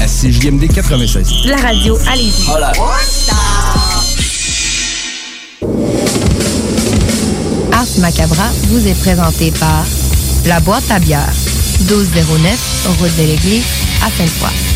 À CJMD 96. La radio, allez-y. Ars Macabra vous est présenté par La Boîte à bière, 1209, route de l'église, à Sainte-Foy.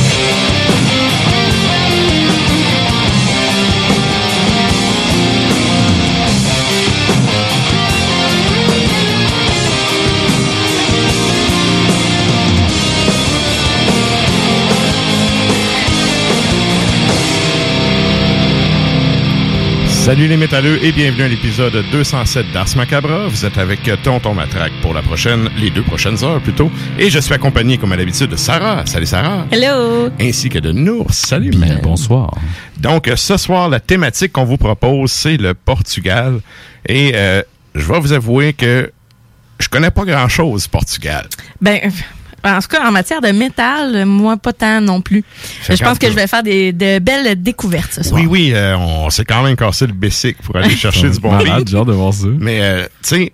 Salut les métalleux et bienvenue à l'épisode 207 d'Ars Macabra. Vous êtes avec Tonton Matraque pour la prochaine, les deux prochaines heures plutôt. Et je suis accompagné comme à l'habitude de Sarah. Salut Sarah. Hello! Ainsi que de Nour. Salut Bien, man. bonsoir. Donc ce soir, la thématique qu'on vous propose, c'est le Portugal. Et euh, je vais vous avouer que je connais pas grand-chose Portugal. Ben, en tout cas, en matière de métal, moi, pas tant non plus. Fait Je pense que je vais faire des, de belles découvertes ce soir. Oui, oui, euh, on s'est quand même cassé le bessic pour aller chercher du bon Malade, hâte de voir ça. Mais, euh, tu sais,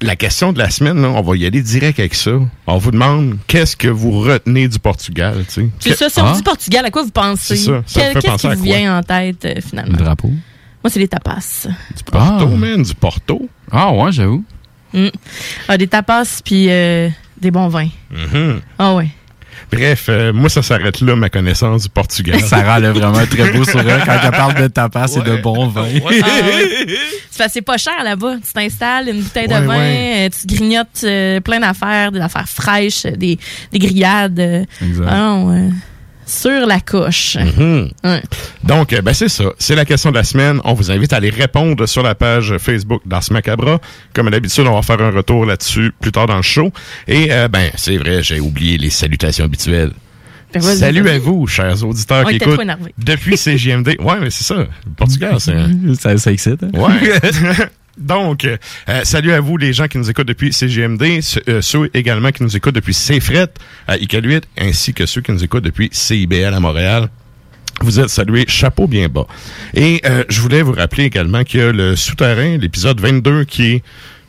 la question de la semaine, là, on va y aller direct avec ça. On vous demande qu'est-ce que vous retenez du Portugal, tu sais? C'est ça, si on Ah. dit Portugal, à quoi vous pensez? C'est ça, ça me Quel- fait Qu'est-ce penser qui à vous vient en tête, euh, Le finalement? drapeau. Moi, c'est les tapas. Du Porto, Ah. man, du Porto. Ah ouais, j'avoue. Ah, des tapas, puis euh, des bons vins. Mhm. Ah ouais. Bref, euh, moi, ça s'arrête là, ma connaissance du Portugal. Sarah elle a vraiment un très beau sourire quand elle parle de tapas et de Ouais. bon vin. Ouais. Ah ouais. C'est pas cher là-bas. Tu t'installes une bouteille Ouais, de vin, ouais. euh, tu te grignotes euh, plein d'affaires, des affaires fraîches, des, des grillades. Exact. ah non, sur la coche. Mhm. Ouais. Donc, euh, ben, c'est ça. C'est la question de la semaine. On vous invite à aller répondre sur la page Facebook d'Ars Macabra. Comme à l'habitude, on va faire un retour là-dessus plus tard dans le show. Et, euh, ben, c'est vrai, j'ai oublié les salutations habituelles. Ben, Salut à vous, chers auditeurs On qui écoutent depuis CGMD. Ouais, mais c'est ça. Le Portugal, ça, ça excite. hein? Ouais. Donc, euh, euh, salut à vous, les gens qui nous écoutent depuis CGMD, ceux, euh, ceux également qui nous écoutent depuis CFRET à Iqaluit, ainsi que ceux qui nous écoutent depuis CIBL à Montréal. Vous êtes salués, chapeau bien bas. Et euh, je voulais vous rappeler également qu'il y a le souterrain, l'épisode 22, qui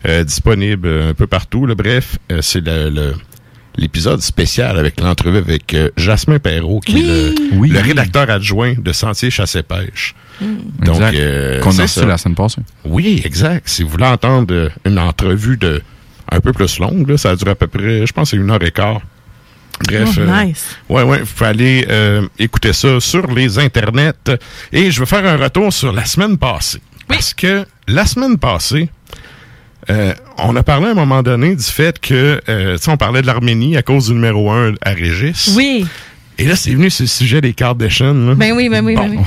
est disponible un peu partout. là. Bref, c'est le... le- L'épisode spécial avec l'entrevue avec euh, Jasmin Perrault, qui est le, Oui. le rédacteur adjoint de Sentier Chasse et Pêche. Donc, Exact. euh, Qu'on a reçu la semaine passée. Oui, exact. Si vous voulez entendre euh, une entrevue de un peu plus longue, là, ça a duré à peu près, je pense, c'est une heure et quart. Bref. Oh, euh, nice. ouais, ouais, vous pouvez aller euh, écouter ça sur les internets. Et je vais faire un retour sur la semaine passée. Parce que la semaine passée, euh, on a parlé à un moment donné du fait que, euh, tu sais, on parlait de l'Arménie à cause du numéro 1 à Régis. Oui. Et là, c'est venu ce sujet des Kardashians. Là. Ben oui, ben oui, ben oui.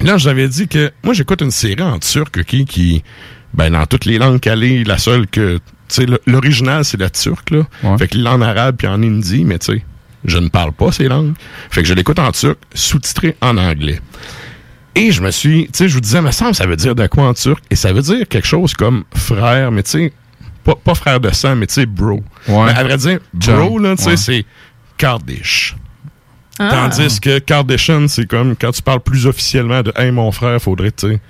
Là, j'avais dit que moi, j'écoute une série en turc ok, qui, ben, dans toutes les langues calées, la seule que, tu sais, l'original, c'est la turque, là. Ouais. Fait que en arabe puis en hindi, mais tu sais, je ne parle pas ces langues. Fait que je l'écoute en turc, sous-titré en anglais. Et je me suis, tu sais, je vous disais, mais ça, ça veut dire de quoi en turc? Et ça veut dire quelque chose comme frère, mais tu sais, pas, pas frère de sang, mais tu sais, bro. Ouais. Mais à vrai dire, bro, là, tu sais, Ouais. c'est Kardish. Ah. Tandis que Kardashian, c'est comme quand tu parles plus officiellement de Hey mon frère, faudrait, tu sais.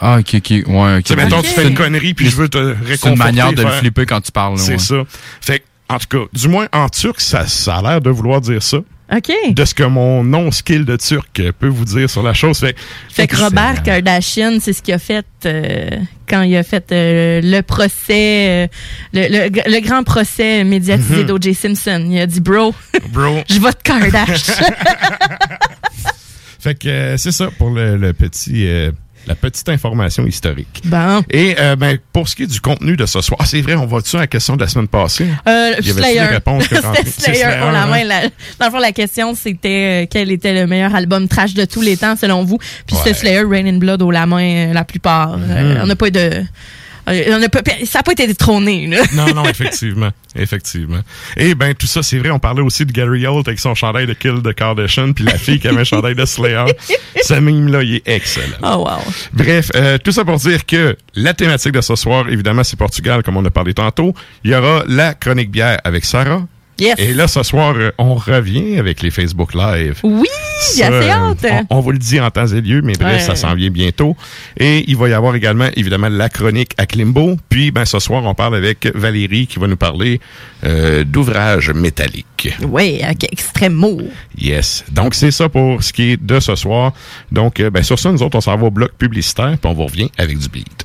Ah, ok, ok. Ouais, ok. Tu mettons, tu fais une connerie puis je veux te réconforter. C'est une manière de le faire- flipper quand tu parles. C'est ouais. ça. Fait que, en tout cas, du moins en turc, ça, ça a l'air de vouloir dire ça. OK. De ce que mon non-skill de turc peut vous dire sur la chose. Fait, Fait que Robert Kardashian, c'est ce qu'il a fait euh, quand il a fait euh, le procès, euh, le, le- le grand procès médiatisé Mhm. d'O.J. Simpson. Il a dit, bro, Bro. je vote Kardashian. Fait que euh, c'est ça pour le, le petit, euh, la petite information historique. bon. Et euh, ben, pour ce qui est du contenu de ce soir, c'est vrai, on va-tu à la question de la semaine passée? Euh, Il y avait-tu Slayer. réponses Slayer. Slayer, On la hein? main, la- dans le fond, la question, c'était euh, quel était le meilleur album trash de tous les temps, selon vous? Puis Ouais. c'était Slayer, Rain in Blood au la main, euh, la plupart. Euh, on n'a pas eu de... euh, on n'a pas- ça n'a pas été détrôné. Là. Non, non, effectivement. effectivement. Et ben tout ça, c'est vrai, on parlait aussi de Gary Holt avec son chandail de Kill de Kardashian, puis la fille qui avait un chandail de Slayer. Ce mime-là, il est excellent. Oh, wow. Bref, euh, tout ça pour dire que la thématique de ce soir, évidemment, c'est Portugal, comme on a parlé tantôt. Il y aura la chronique bière avec Sarah. Yes. Et là, ce soir, euh, on revient avec les Facebook Live. Oui, j'ai assez euh, hâte. On, on vous le dit en temps et lieu, mais bref, Ouais. ça s'en vient bientôt. Et il va y avoir également, évidemment, la chronique à Klimbo. Puis, ben, ce soir, on parle avec Valérie qui va nous parler euh, d'ouvrages métalliques. Oui, avec extrême mot. Yes. Donc, c'est ça pour ce qui est de ce soir. Donc, euh, ben, sur ça, nous autres, on s'en va au bloc publicitaire, puis on vous revient avec du beat.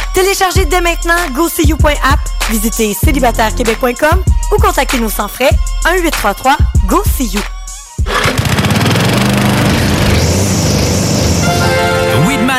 Téléchargez dès maintenant GoSeeYou.app, visitez célibatairequebec.com ou contactez-nous sans frais 1-833-GO-SEE-YOU.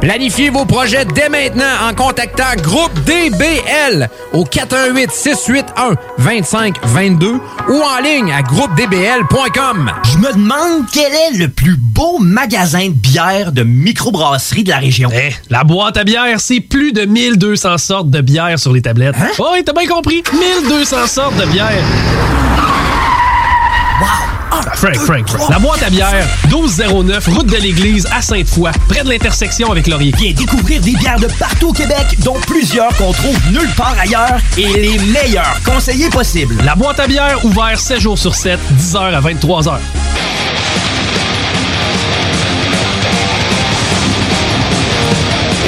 Planifiez vos projets dès maintenant en contactant Groupe DBL au 418 681 2522 ou en ligne à groupedbl.com. Je me demande quel est le plus beau magasin de bière de microbrasserie de la région. Eh, la boîte à bière, c'est plus de 1200 sortes de bière sur les tablettes. Hein? Oh, oui, t'as bien compris. 1200 sortes de bière. Frank, Frank, Frank. La boîte à bière, 1209, route de l'église à Sainte-Foy, près de l'intersection avec Laurier. Viens découvrir des bières de partout au Québec, dont plusieurs qu'on trouve nulle part ailleurs et les meilleurs conseillers possibles. La boîte à bière, ouvert 7 jours sur 7, 10h à 23h.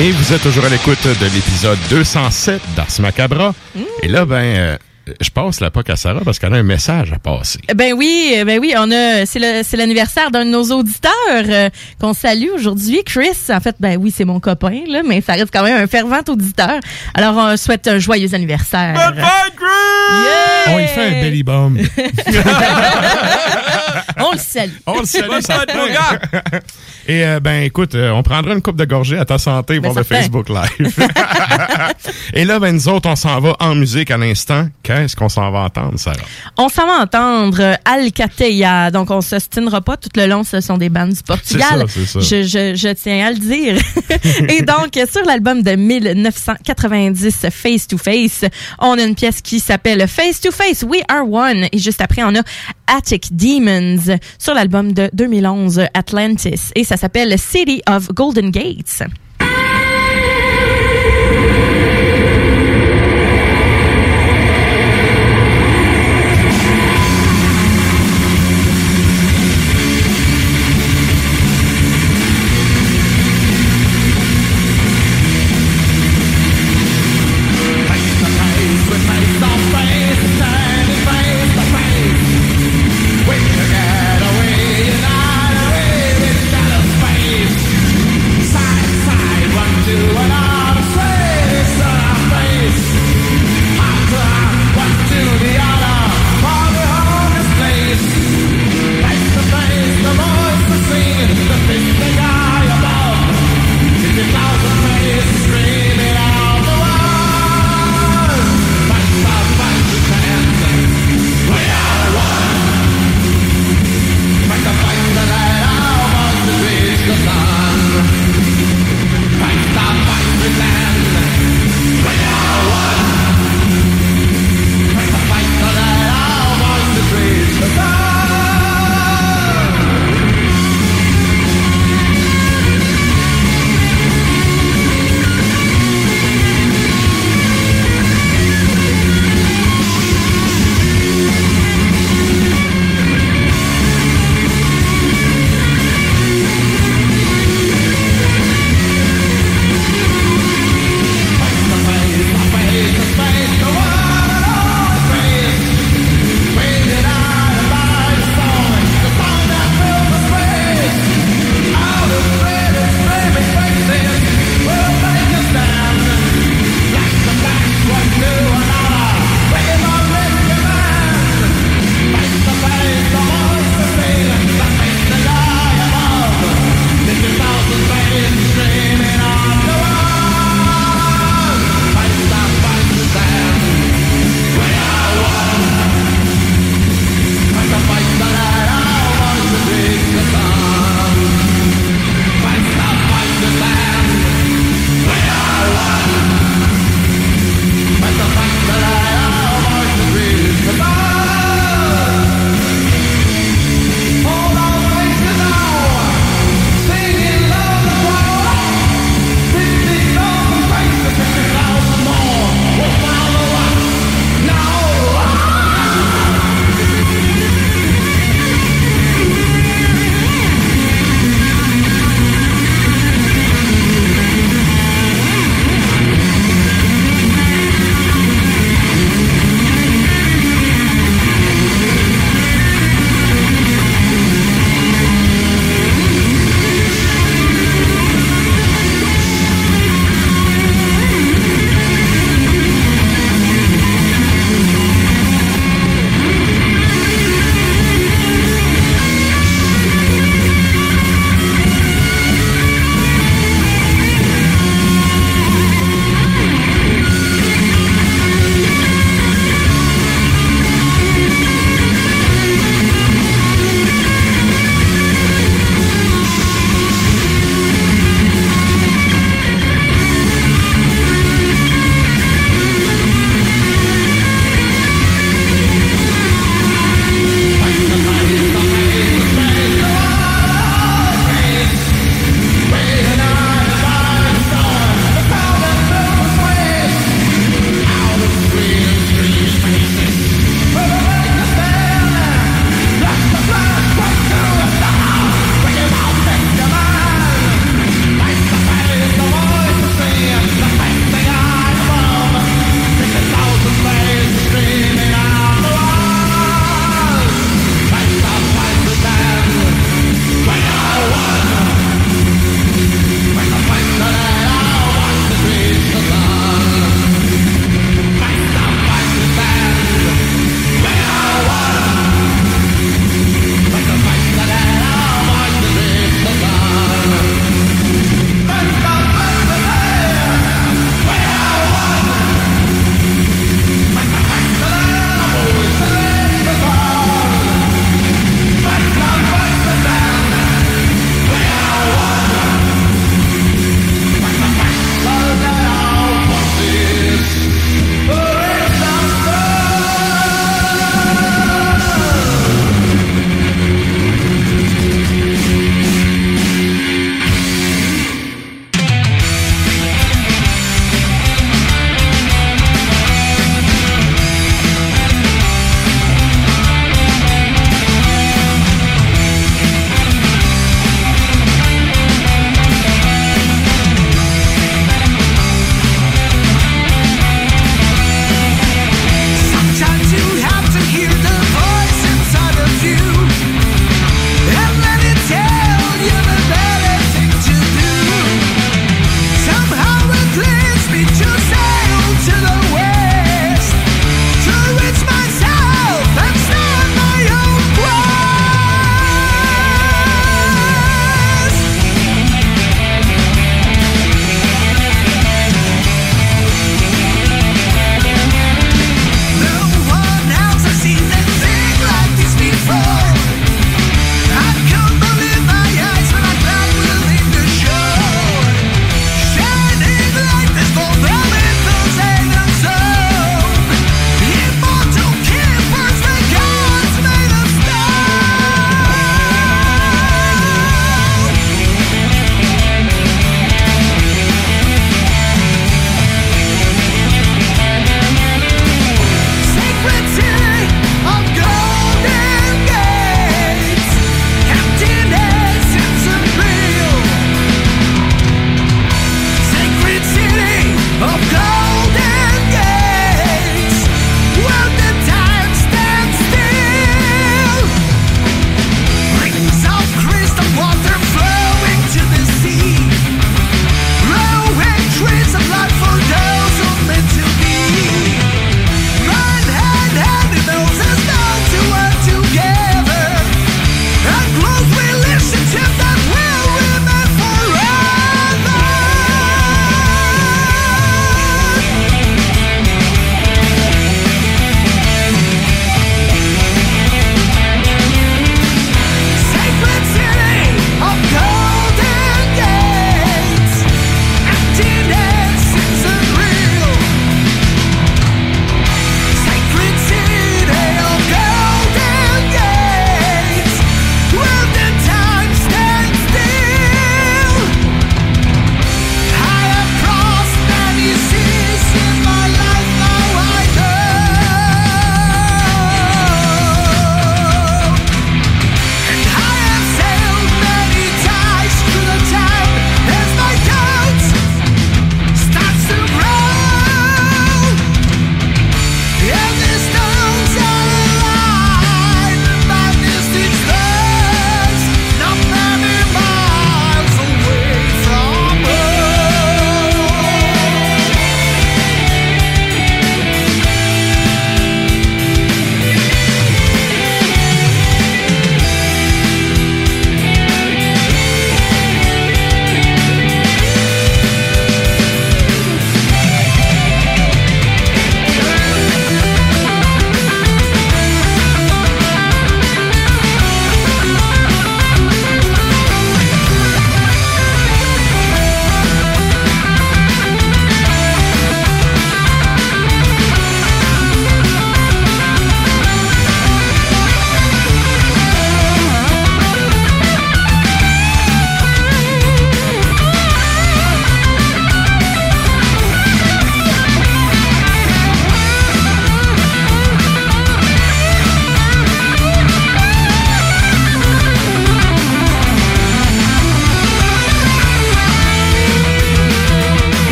Et vous êtes toujours à l'écoute de l'épisode 207 d'Ars Macabra. Et là, ben, euh, je passe la POC à Sarah parce qu'elle a un message à passer. Ben oui, euh, ben oui, on a c'est le c'est l'anniversaire d'un de nos auditeurs euh, qu'on salue aujourd'hui, Chris. En fait, ben oui, c'est mon copain là, mais ça reste quand même un fervent auditeur. Alors on souhaite un joyeux anniversaire. Yeah! On y fait un belly bomb. on le salue. On le salue, ça Et euh, ben écoute, euh, on prendra une coupe de gorgée à ta santé Ben, pour le. Facebook Live. Et là, ben nous autres, on s'en va en musique à l'instant. Qu'est-ce qu'on s'en va entendre, Sarah? On s'en va entendre euh, Alcateia. Donc, on se stinera pas tout le long. Ce sont des bandes du Portugal. C'est ça, c'est ça. Je, je, je tiens à le dire. Et donc, sur l'album de 1990, Face to Face, on a une pièce qui s'appelle Face to Face, We Are One. Et juste après, on a Attic Demons sur l'album de 2011, Atlantis. Et ça s'appelle City of Golden Gates.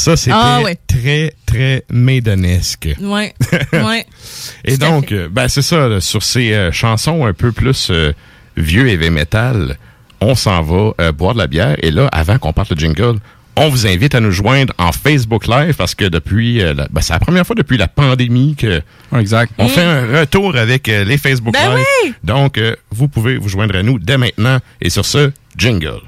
Ça, c'était Ah ouais. très, très maidonesque. Ouais. ouais. Et donc, euh, ben, c'est ça, là, sur ces euh, chansons un peu plus euh, vieux heavy metal, on s'en va euh, boire de la bière. Et là, avant qu'on parte le jingle, on vous invite à nous joindre en Facebook Live parce que depuis, euh, la- ben, c'est la première fois depuis la pandémie que exact. on fait un retour avec euh, les Facebook Ben Live. oui! Donc, euh, vous pouvez vous joindre à nous dès maintenant. Et sur ce, jingle.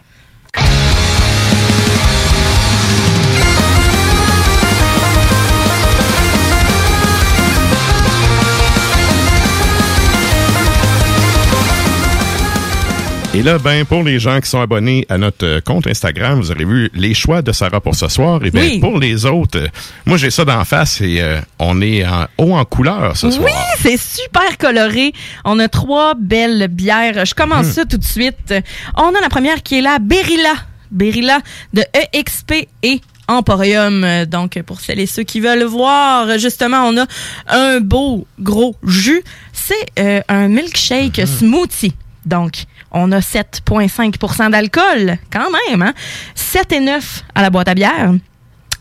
Et là, ben, pour les gens qui sont abonnés à notre euh, compte Instagram, vous aurez vu les choix de Sarah pour ce soir. Et bien, Oui. pour les autres, euh, moi, j'ai ça d'en face et euh, on est en haut en couleur ce soir. Oui, c'est super coloré. On a trois belles bières. Je commence Hmm. ça tout de suite. On a la première qui est la Berilla. Berilla de EXP et Emporium. Donc, pour celles et ceux qui veulent voir, justement, on a un beau gros jus. C'est euh, un milkshake Hmm. smoothie. Donc, on a 7,5% d'alcool, quand même. Hein? 7 et 9 à la boîte à bière.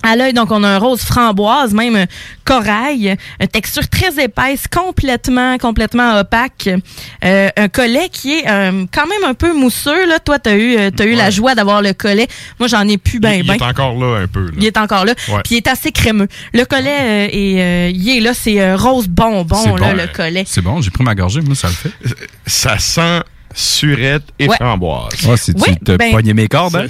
À l'œil, donc, on a un rose framboise, même corail, une texture très épaisse, complètement, complètement opaque. Euh, un collet qui est euh, quand même un peu mousseux. Là. Toi, tu as eu, euh, t'as eu la joie d'avoir le collet. Moi, j'en ai plus ben, il, il ben. est encore là un peu. là. Il est encore là. Ouais. Puis il est assez crémeux. Le collet, euh, est, euh, il est là, c'est euh, rose bonbon, là, bon. le collet. C'est bon, j'ai pris ma gorgée, moi, ça le fait. Ça sent surette et Ouais. framboise. Oh, si Oui, tu te ben- mes cordes, hein?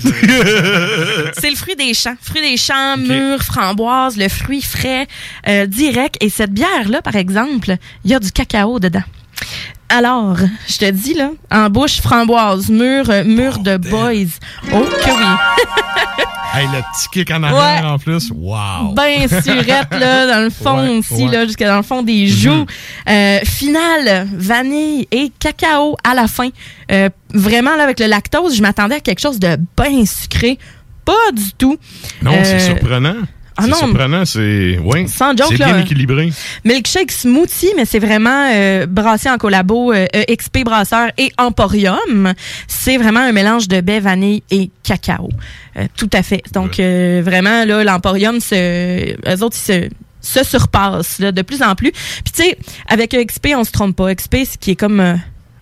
C'est le fruit des champs. Fruit des champs, mûr, framboise, le fruit frais, euh, direct. Et cette bière-là, par exemple, il y a du cacao dedans. Alors, je te dis, là, en bouche, framboise, mûr, euh, mûr de boys. Oh que oui. Hey, le petit kick en arrière en plus. Wow. Ben surette, là, dans le fond Ouais, aussi, ouais. Là, jusqu'à dans le fond des joues. Euh, finale, vanille et cacao à la fin. Euh, vraiment, là, avec le lactose, je m'attendais à quelque chose de bien sucré. Pas du tout. Non, c'est Euh, surprenant. Ah c'est non. surprenant, c'est. Oui. Sans joke, C'est bien là. équilibré. Milkshake smoothie, mais c'est vraiment euh, brassé en collabo euh, EXP Brasseur et Emporium. C'est vraiment un mélange de baie, vanille et cacao. Euh, tout à fait. Donc, euh, vraiment, là, l'Emporium, se- eux autres, ils se se surpassent là, de plus en plus. Puis tu sais, avec EXP, on se trompe pas. EXP, c'est qui est comme euh,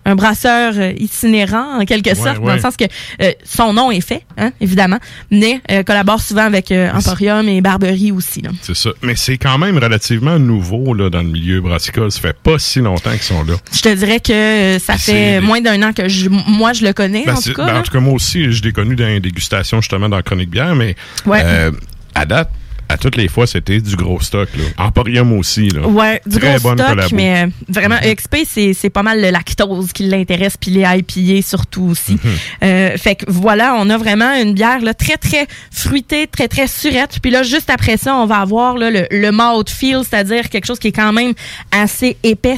un brasseur euh, itinérant en quelque Ouais, sorte, dans le sens que euh, son nom est fait, hein, évidemment, mais euh, collabore souvent avec euh, Emporium et Barberie aussi. Là. C'est ça. Mais c'est quand même relativement nouveau là, dans le milieu brassicole. Ça fait pas si longtemps qu'ils sont là. Je te dirais que euh, ça fait moins d'un an que je, moi je le connais Ben, en tout cas. ben, en tout cas, moi aussi, je l'ai connu dans les dégustations justement dans Chronique Bière, mais Ouais. euh, à date, à toutes les fois, c'était du gros stock. Là. Emporium aussi. Là. Ouais, du Très gros bonne stock, mais euh, vraiment, EXP, c'est, c'est pas mal le lactose qui l'intéresse, puis les IPA surtout aussi. Mhm. Euh, fait que voilà, on a vraiment une bière là, très, très fruitée, très, très surette. Puis là, juste après ça, on va avoir là, le, le mouthfeel, c'est-à-dire quelque chose qui est quand même assez épais.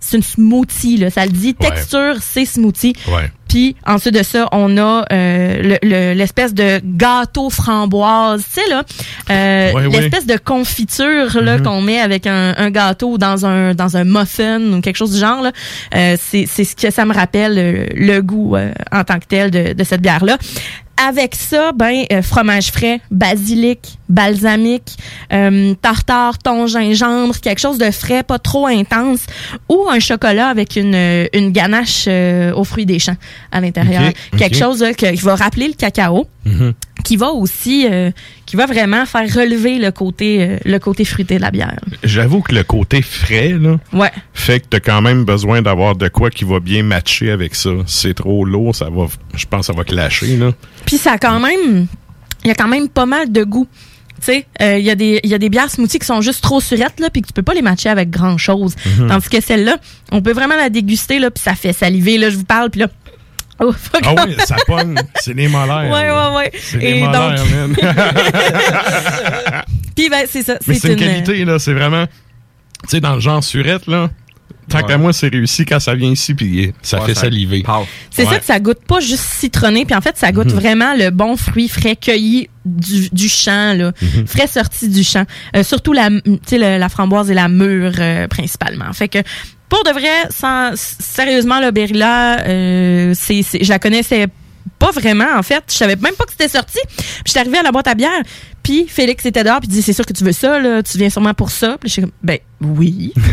C'est une smoothie, là, ça le dit. Ouais. Texture, c'est smoothie. Ouais. Puis ensuite de ça, on a euh, le- le- l'espèce de gâteau framboise, tu sais là, euh, l'espèce de confiture là Mhm. qu'on met avec un, un gâteau dans un dans un muffin ou quelque chose du genre là. Euh, c'est c'est ce que ça me rappelle le goût euh, en tant que tel de, de cette bière là. Avec ça, ben euh, fromage frais, basilic, balsamique, euh, tartare, thon, gingembre, quelque chose de frais, pas trop intense, ou un chocolat avec une, euh, une ganache euh, aux fruits des champs à l'intérieur. Quelque chose là, que- qui va rappeler le cacao, Mhm. Qui va aussi, euh, qui va vraiment faire relever le côté, euh, le côté fruité de la bière. J'avoue que le côté frais, là, Ouais. fait que t'as quand même besoin d'avoir de quoi qui va bien matcher avec ça. C'est trop lourd, ça va, je pense, que ça va clasher, là. Puis ça a quand même, il y a quand même pas mal de goût. Tu sais, euh, il y a des il y a des bières smoothies qui sont juste trop surettes là, puis que tu peux pas les matcher avec grand chose. Mhm. Tandis que celle-là, on peut vraiment la déguster là, puis ça fait saliver là. Je vous parle, puis là. Oh, fuck. Ah oui, ça pogne. C'est les molaires. Ouais, là. ouais, ouais. C'est les molaires, donc- man. Puis ben c'est ça, Mais c'est une une qualité, là. C'est vraiment. Tu sais, dans le genre surette, là. Tant Ouais. qu'à moi, c'est réussi quand ça vient ici, puis ça Ouais, fait ça saliver. C'est Ouais. ça que ça goûte pas juste citronné, puis en fait ça goûte Mhm. vraiment le bon fruit frais cueilli du, du champ là, Mhm. frais sorti du champ. Euh, surtout la tu sais le- la framboise et la mûre euh, principalement. Fait que pour de vrai, sans, sérieusement le Berilla, euh, c'est je la connaissais pas vraiment, en fait. Je savais même pas que c'était sorti. Puis je suis arrivée à la boîte à bière, puis Félix était dehors, puis il dit, c'est sûr que tu veux ça, là, tu viens sûrement pour ça. Puis je suis comme, ben oui.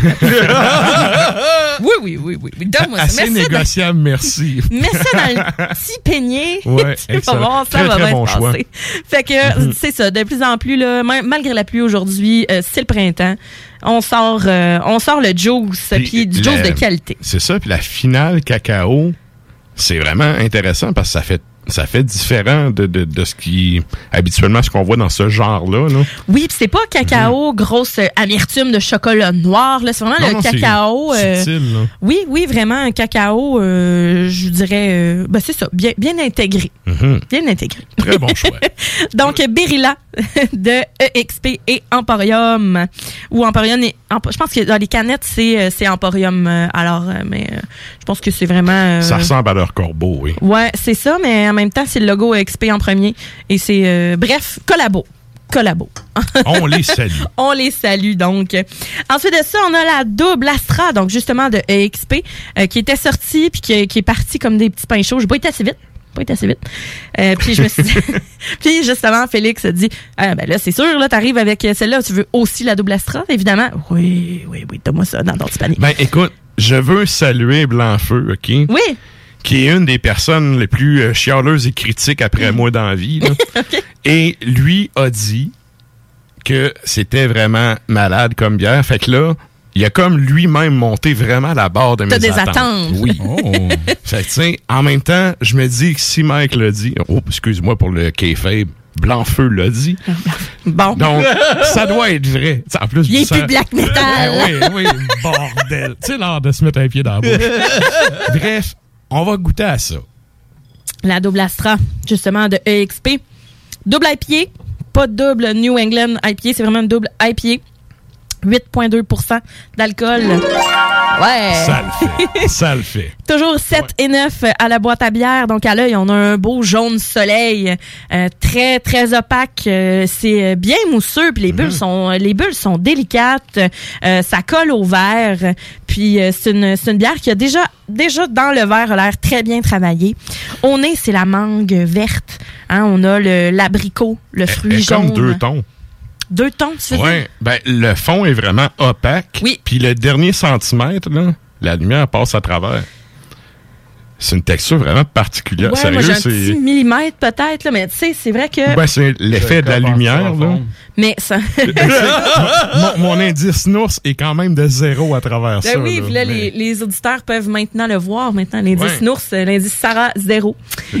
oui, oui, oui, oui. Donne-moi ça. Assez Mets ça dans- négociable, merci. Mets ça dans le petit peignet. Ouais, tu vas excellent. voir, ça Très, va très bien bon se choix. passer. Fait que c'est ça, de plus en plus, là, ma- malgré la pluie aujourd'hui, euh, c'est le printemps. On sort, euh, on sort le juice, puis du juice la- de qualité. C'est ça, puis la finale cacao, c'est vraiment intéressant parce que ça fait ça fait différent de, de, de ce qui habituellement ce qu'on voit dans ce genre-là. là. Oui, puis c'est pas cacao, grosse euh, amertume de chocolat noir. là. C'est vraiment Non, le non, cacao. euh, subtil, là. oui, oui, vraiment un cacao, euh, je dirais, euh, ben, c'est ça, bien, bien intégré. Mhm. Bien intégré. Très bon choix. Donc, Berilla de EXP et Emporium. Ou Emporium, et, je pense que dans les canettes, c'est c'est Emporium. alors, mais je pense que c'est vraiment. Ça ressemble à leur corbeau, oui. Ouais, c'est ça, mais en même temps, c'est le logo EXP en premier. Et c'est, euh, bref, collabo. Collabo. On les salue. On les salue donc. Ensuite de ça, on a la double Astra, donc justement de EXP, euh, qui était sortie puis qui, qui est partie comme des petits pains chauds. Pas été assez vite. Pas été assez vite. Euh, puis je me suis dit- puis justement, Félix a dit Ah, ben là, c'est sûr, là, t'arrives avec celle-là, tu veux aussi la double Astra, évidemment? Oui, oui, oui, donne-moi ça dans ton petit panier. Ben écoute, je veux saluer Blanc-Feu, OK? Oui. Qui est une des personnes les plus euh, chialeuses et critiques après moi dans la vie. là. Et lui a dit que c'était vraiment malade comme bière. Fait que là, il a comme lui-même monté vraiment la barre de mes T'as des attentes. attentes. Oui. fait que, tu sais, en même temps, je me dis que si Mike l'a dit, oh, excuse-moi pour le kayfabe, Blanc-Feu l'a dit. Bon. Donc, ça doit être vrai. T'sais, en plus, Il est ça- plus black metal. Eh oui, oui, bordel. tu sais, l'art de se mettre un pied dans la bouche. Bref, on va goûter à ça. La double Astra, justement, de EXP. Double IPA, pas double New England IPA, c'est vraiment une double IPA. 8,2% d'alcool. Ouais. Ça le fait. Ça le fait. Toujours 7 et 9 à la boîte à bière. Donc, à l'œil, on a un beau jaune soleil, euh, très, très opaque. Euh, c'est bien mousseux, puis les bulles sont, les bulles sont délicates. Euh, ça colle au verre. Puis, euh, c'est une, c'est une bière qui a déjà, déjà dans le verre a l'air très bien travaillée. Au nez, c'est la mangue verte. Hein, on a le l'abricot, le fruit Elle est jaune. comme deux tons. Deux tons, tu veux? Ouais, ben, le fond est vraiment opaque. Oui. Puis le dernier centimètre, là, la lumière passe à travers. C'est une texture vraiment particulière. Ouais, Sérieux, moi un c'est. petit millimètre peut-être, là, mais tu sais, c'est vrai que... Ben, c'est l'effet de la lumière, là. mais ça... mon, mon indice nours est quand même de zéro à travers Ben ça. oui, là. puis là, Mais- les, les auditeurs peuvent maintenant le voir. Maintenant, l'indice Ouais. Nours, euh, l'indice Sarah, zéro.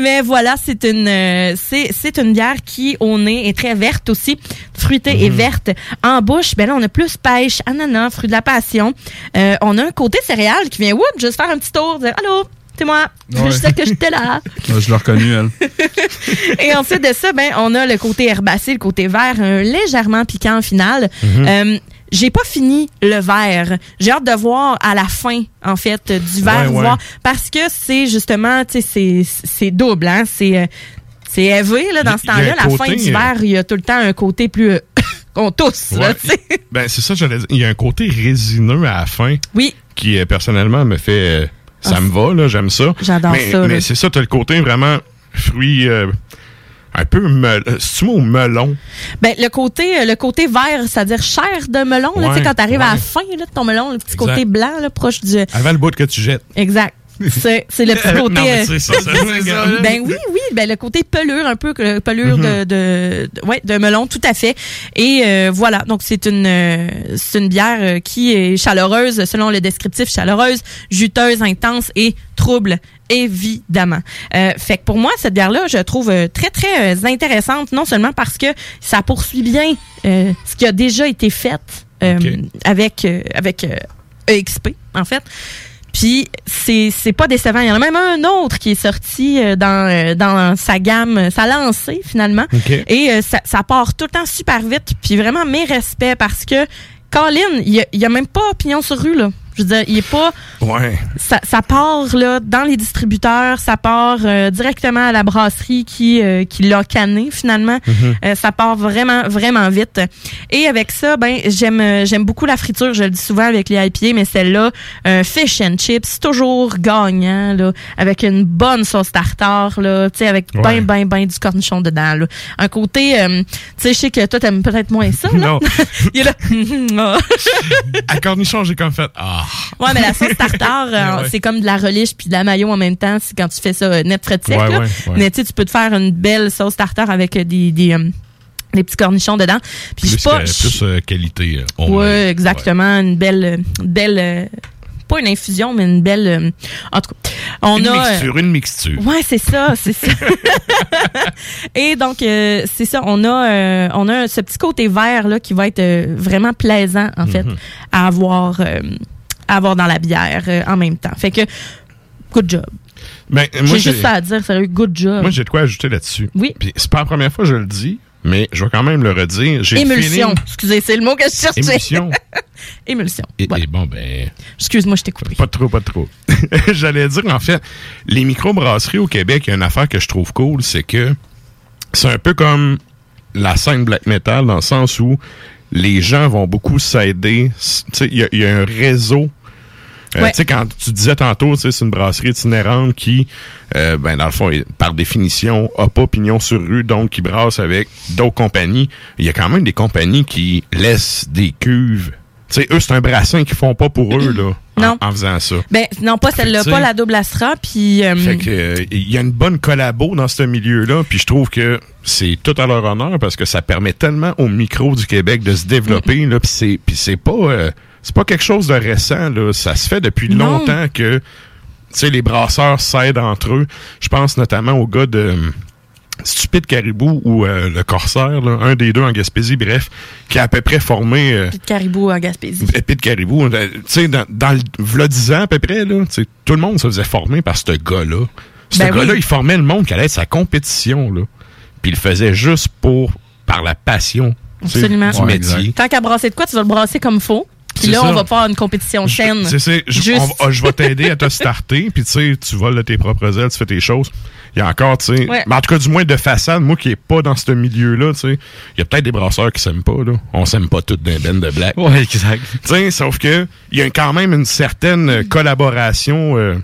Mais voilà, c'est une, euh, c'est, c'est une bière qui, au nez, est très verte aussi, fruitée Mhm. et verte. En bouche, ben là, on a plus pêche, ananas, fruit de la passion. Euh, on a un côté céréal qui vient, whoop, juste faire un petit tour, dire, allô, c'est moi. Ouais. Je sais que j'étais là. Je l'ai reconnu, elle. Et ensuite de ça, ben, on a le côté herbacé, le côté vert, un légèrement piquant au final. Mhm. Euh, j'ai pas fini le verre. J'ai hâte de voir à la fin, en fait, du verre, Ouais, ouais. voir. Parce que c'est justement, tu sais, c'est, c'est double, hein. C'est, euh, c'est élevé, là, dans ce temps-là. La côté, fin du euh, verre, il y a tout le temps un côté plus, qu'on tousse, là, Ouais. tu sais. Ben, c'est ça, j'allais dire. Il y a un côté résineux à la fin. Oui. Qui, euh, personnellement, me fait. euh, ça Ah, me va, là, j'aime ça. J'adore mais, ça. Mais c'est ça, t'as le côté vraiment fruit. euh, un peu mel mot melon? Ben, le côté, le côté vert, c'est-à-dire chair de melon, là, tu sais, quand t'arrives à la fin, là, de ton melon, le petit Exact. côté blanc, là, proche du, avant le bout que tu jettes Exact. C'est c'est le petit côté. Non, mais euh, ça, ça, ben oui, oui, ben le côté pelure un peu, pelure de, Mhm. de, de- ouais, de melon, tout à fait. Et euh, voilà, donc c'est une euh, c'est une bière euh, qui est chaleureuse, selon le descriptif, chaleureuse, juteuse, intense et trouble, évidemment. Euh, fait que pour moi, cette bière-là, je trouve euh, très très euh, intéressante, non seulement parce que ça poursuit bien euh, ce qui a déjà été fait euh, avec euh, avec euh, EXP, en fait. Puis c'est c'est pas décevant. Il y en a même un autre qui est sorti euh, dans euh, dans sa gamme, euh, sa lancée finalement. Et euh, ça, ça part tout le temps super vite. Puis vraiment mes respects parce que Colin, il y y a même pas pignon sur rue là. Je veux dire, il est pas. Ouais. Ça, ça part là dans les distributeurs, ça part euh, directement à la brasserie qui euh, qui l'a canné finalement. Mhm. Euh, ça part vraiment vraiment vite. Et avec ça, ben j'aime euh, j'aime beaucoup la friture. Je le dis souvent avec les IPA, mais celle-là, euh, fish and chips, toujours gagnant là, avec une bonne sauce tartare là, tu sais avec Ouais. ben ben ben du cornichon dedans là. Un côté, euh, tu sais, je sais que toi t'aimes peut-être moins ça. Là. Non. il est là. À cornichon, j'ai comme fait Ah. Ouais, mais la sauce tartare, euh, Ouais. c'est comme de la reliche puis de la mayo en même temps. C'est quand tu fais ça euh, net de sec. Ouais, là. Mais tu sais, tu peux te faire une belle sauce tartare avec euh, des, des, euh, des petits cornichons dedans. Puis Plus, pas. plus euh, qualité. homemade. Ouais, exactement. Une belle, belle, euh, pas une infusion, mais une belle. euh, en tout cas, on une a. mixture, une mixture. Ouais, c'est ça, c'est ça. Et donc c'est ça, on a on a ce petit côté vert là qui va être vraiment plaisant en fait Mhm. à avoir à avoir dans la bière euh, en même temps. Fait que good job. Ben, moi, J'ai juste ça à dire, sérieux, good job. Moi, j'ai de quoi ajouter là-dessus. Oui. Puis c'est pas la première fois que je le dis, mais je vais quand même le redire. Le Émulsion. Excusez, c'est le mot que je cherchais. Émulsion. Émulsion. Et, Voilà. et bon, ben. Excuse-moi, je t'ai coupé. Pas trop, pas trop. J'allais dire, en fait, les microbrasseries au Québec, il y a une affaire que je trouve cool, c'est que c'est un peu comme la scène black metal dans le sens où les gens vont beaucoup s'aider. Y, il y a un réseau. Euh, Ouais. Tu sais, quand tu disais tantôt, c'est une brasserie itinérante qui, euh, ben, dans le fond, par définition, a pas pignon sur rue, donc qui brasse avec d'autres compagnies. Il y a quand même des compagnies qui laissent des cuves. Tu sais, eux, c'est un brassin qu'ils font pas pour eux, là, en- Non. en, faisant ça. Ben non, pas celle-là, pas la double Astra, puis euh, Fait que euh, il y a une bonne collabo dans ce milieu-là, puis je trouve que c'est tout à leur honneur parce que ça permet tellement au micro du Québec de se développer là, puis c'est puis c'est pas euh, c'est pas quelque chose de récent là, ça se fait depuis Non. longtemps que tu sais les brasseurs s'aident entre eux. Je pense notamment au gars de euh, Stupide Caribou ou euh, le Corsaire, là, un des deux en Gaspésie, bref, qui a à peu près formé euh, de caribou en Gaspésie. Épée de caribou. euh, Tu sais, dans, dans le v'là 10 ans à peu près, là, tu sais, tout le monde se faisait former par ce gars-là. Ce Ben gars-là, oui. il formait le monde qui allait être sa compétition, là. Puis il le faisait juste pour, par la passion Absolument. du métier. Tant qu'à brasser de quoi, tu vas le brasser comme faut. Puis là, ça. on va faire une compétition chaîne. C'est- je, Juste. on va- je vais t'aider à te starter, puis tu sais, tu voles de tes propres ailes, tu fais tes choses. Il y a encore, tu sais, Ouais. mais en tout cas, du moins de façade, moi qui est pas dans ce milieu-là, tu sais, il y a peut-être des brasseurs qui s'aiment pas, là. On s'aime pas toutes d'un ben de black. Ouais, exact. Tu sais, sauf que il y a quand même une certaine collaboration, euh,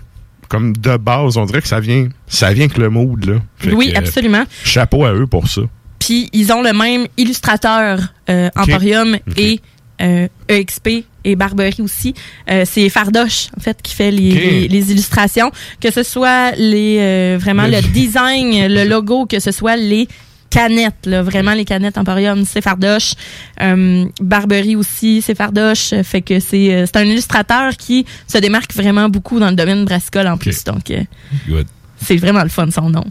comme de base, on dirait que ça vient, ça vient que le mood, là. Fait Oui, que, euh, absolument. chapeau à eux pour ça. Puis ils ont le même illustrateur euh, Emporium et euh, EXP et Barberie aussi. Euh, c'est Fardoche, en fait, qui fait les, Ok. les, les illustrations. Que ce soit les euh, vraiment Le- le design, le logo, que ce soit les canettes, là, vraiment les canettes Emporium, c'est Fardoche. Barberie aussi, c'est Fardoche. Fait que c'est c'est un illustrateur qui se démarque vraiment beaucoup dans le domaine brassicole en plus. Donc, Good. c'est vraiment le fun, son nom.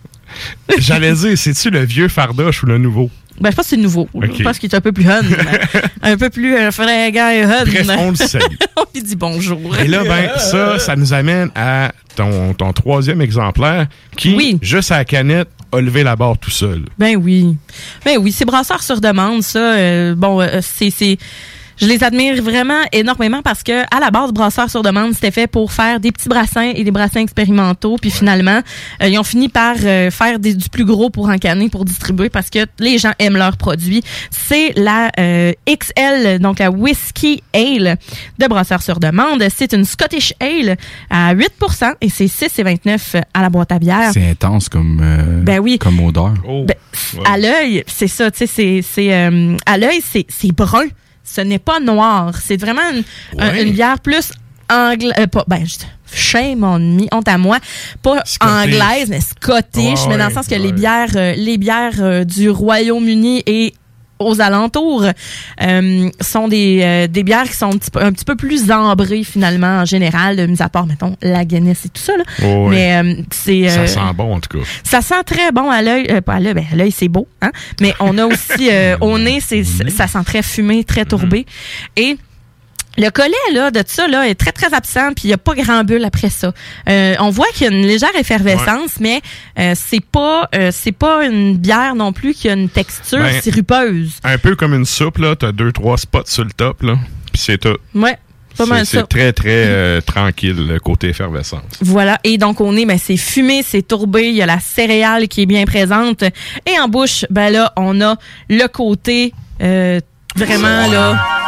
J'allais dire, c'est-tu le vieux Fardoche ou le nouveau? Ben, je pense que c'est nouveau. Je pense qu'il est un peu plus hun. un peu plus euh, fringant et hun. Bref, on le salue. on lui dit bonjour. Et là, ben, ça, ça nous amène à ton, ton troisième exemplaire qui, juste à la canette, a levé la barre tout seul. Ben oui. Ben oui, c'est brasseur sur demande, ça. euh, bon, euh, c'est. Je les admire vraiment énormément parce que à la base, brasseur sur demande, c'était fait pour faire des petits brassins et des brassins expérimentaux. Puis finalement, euh, ils ont fini par euh, faire des- du plus gros pour encanner, pour distribuer parce que les gens aiment leurs produits. C'est la euh, XL, donc la Whiskey Ale de brasseur sur demande. C'est une Scottish Ale à 8% et c'est 6,29 à la boîte à bière. C'est intense comme, euh, Ben oui. comme odeur. Ben, À l'œil, c'est ça, tu sais, c'est, c'est, euh, à l'œil, c'est, c'est brun. Ce n'est pas noir. C'est vraiment une, bière plus anglaise. pas, ben, je- shame on me, honte à moi. Pas anglaise, mais scottish, mais dans le sens que les bières, euh, les bières euh, du Royaume-Uni et aux alentours euh, sont des, euh, des bières qui sont un petit, peu, un petit peu plus ambrées finalement en général, mis à part, mettons, la Guinness et tout ça. Là. Oh. Mais euh, c'est... Ça euh, sent bon, en tout cas. ça sent très bon à l'œil. euh, pas à l'œil, ben, à l'œil, c'est beau, hein? Mais on a aussi euh, au nez, c'est, ça sent très fumé, très tourbé. Et le collet là, de ça là, est très, très absent, puis il n'y a pas grand bulle après ça. Euh, on voit qu'il y a une légère effervescence, mais euh, c'est pas euh, c'est pas une bière non plus qui a une texture Ben, sirupeuse. Un peu comme une soupe, là. T'as deux, trois spots sur le top, là. Puis c'est tout. Ouais. C'est très, très euh, tranquille, le côté effervescence. Voilà. Et donc, on est, ben, c'est fumé, c'est tourbé. Il y a la céréale qui est bien présente. Et en bouche, ben là, on a le côté euh, vraiment là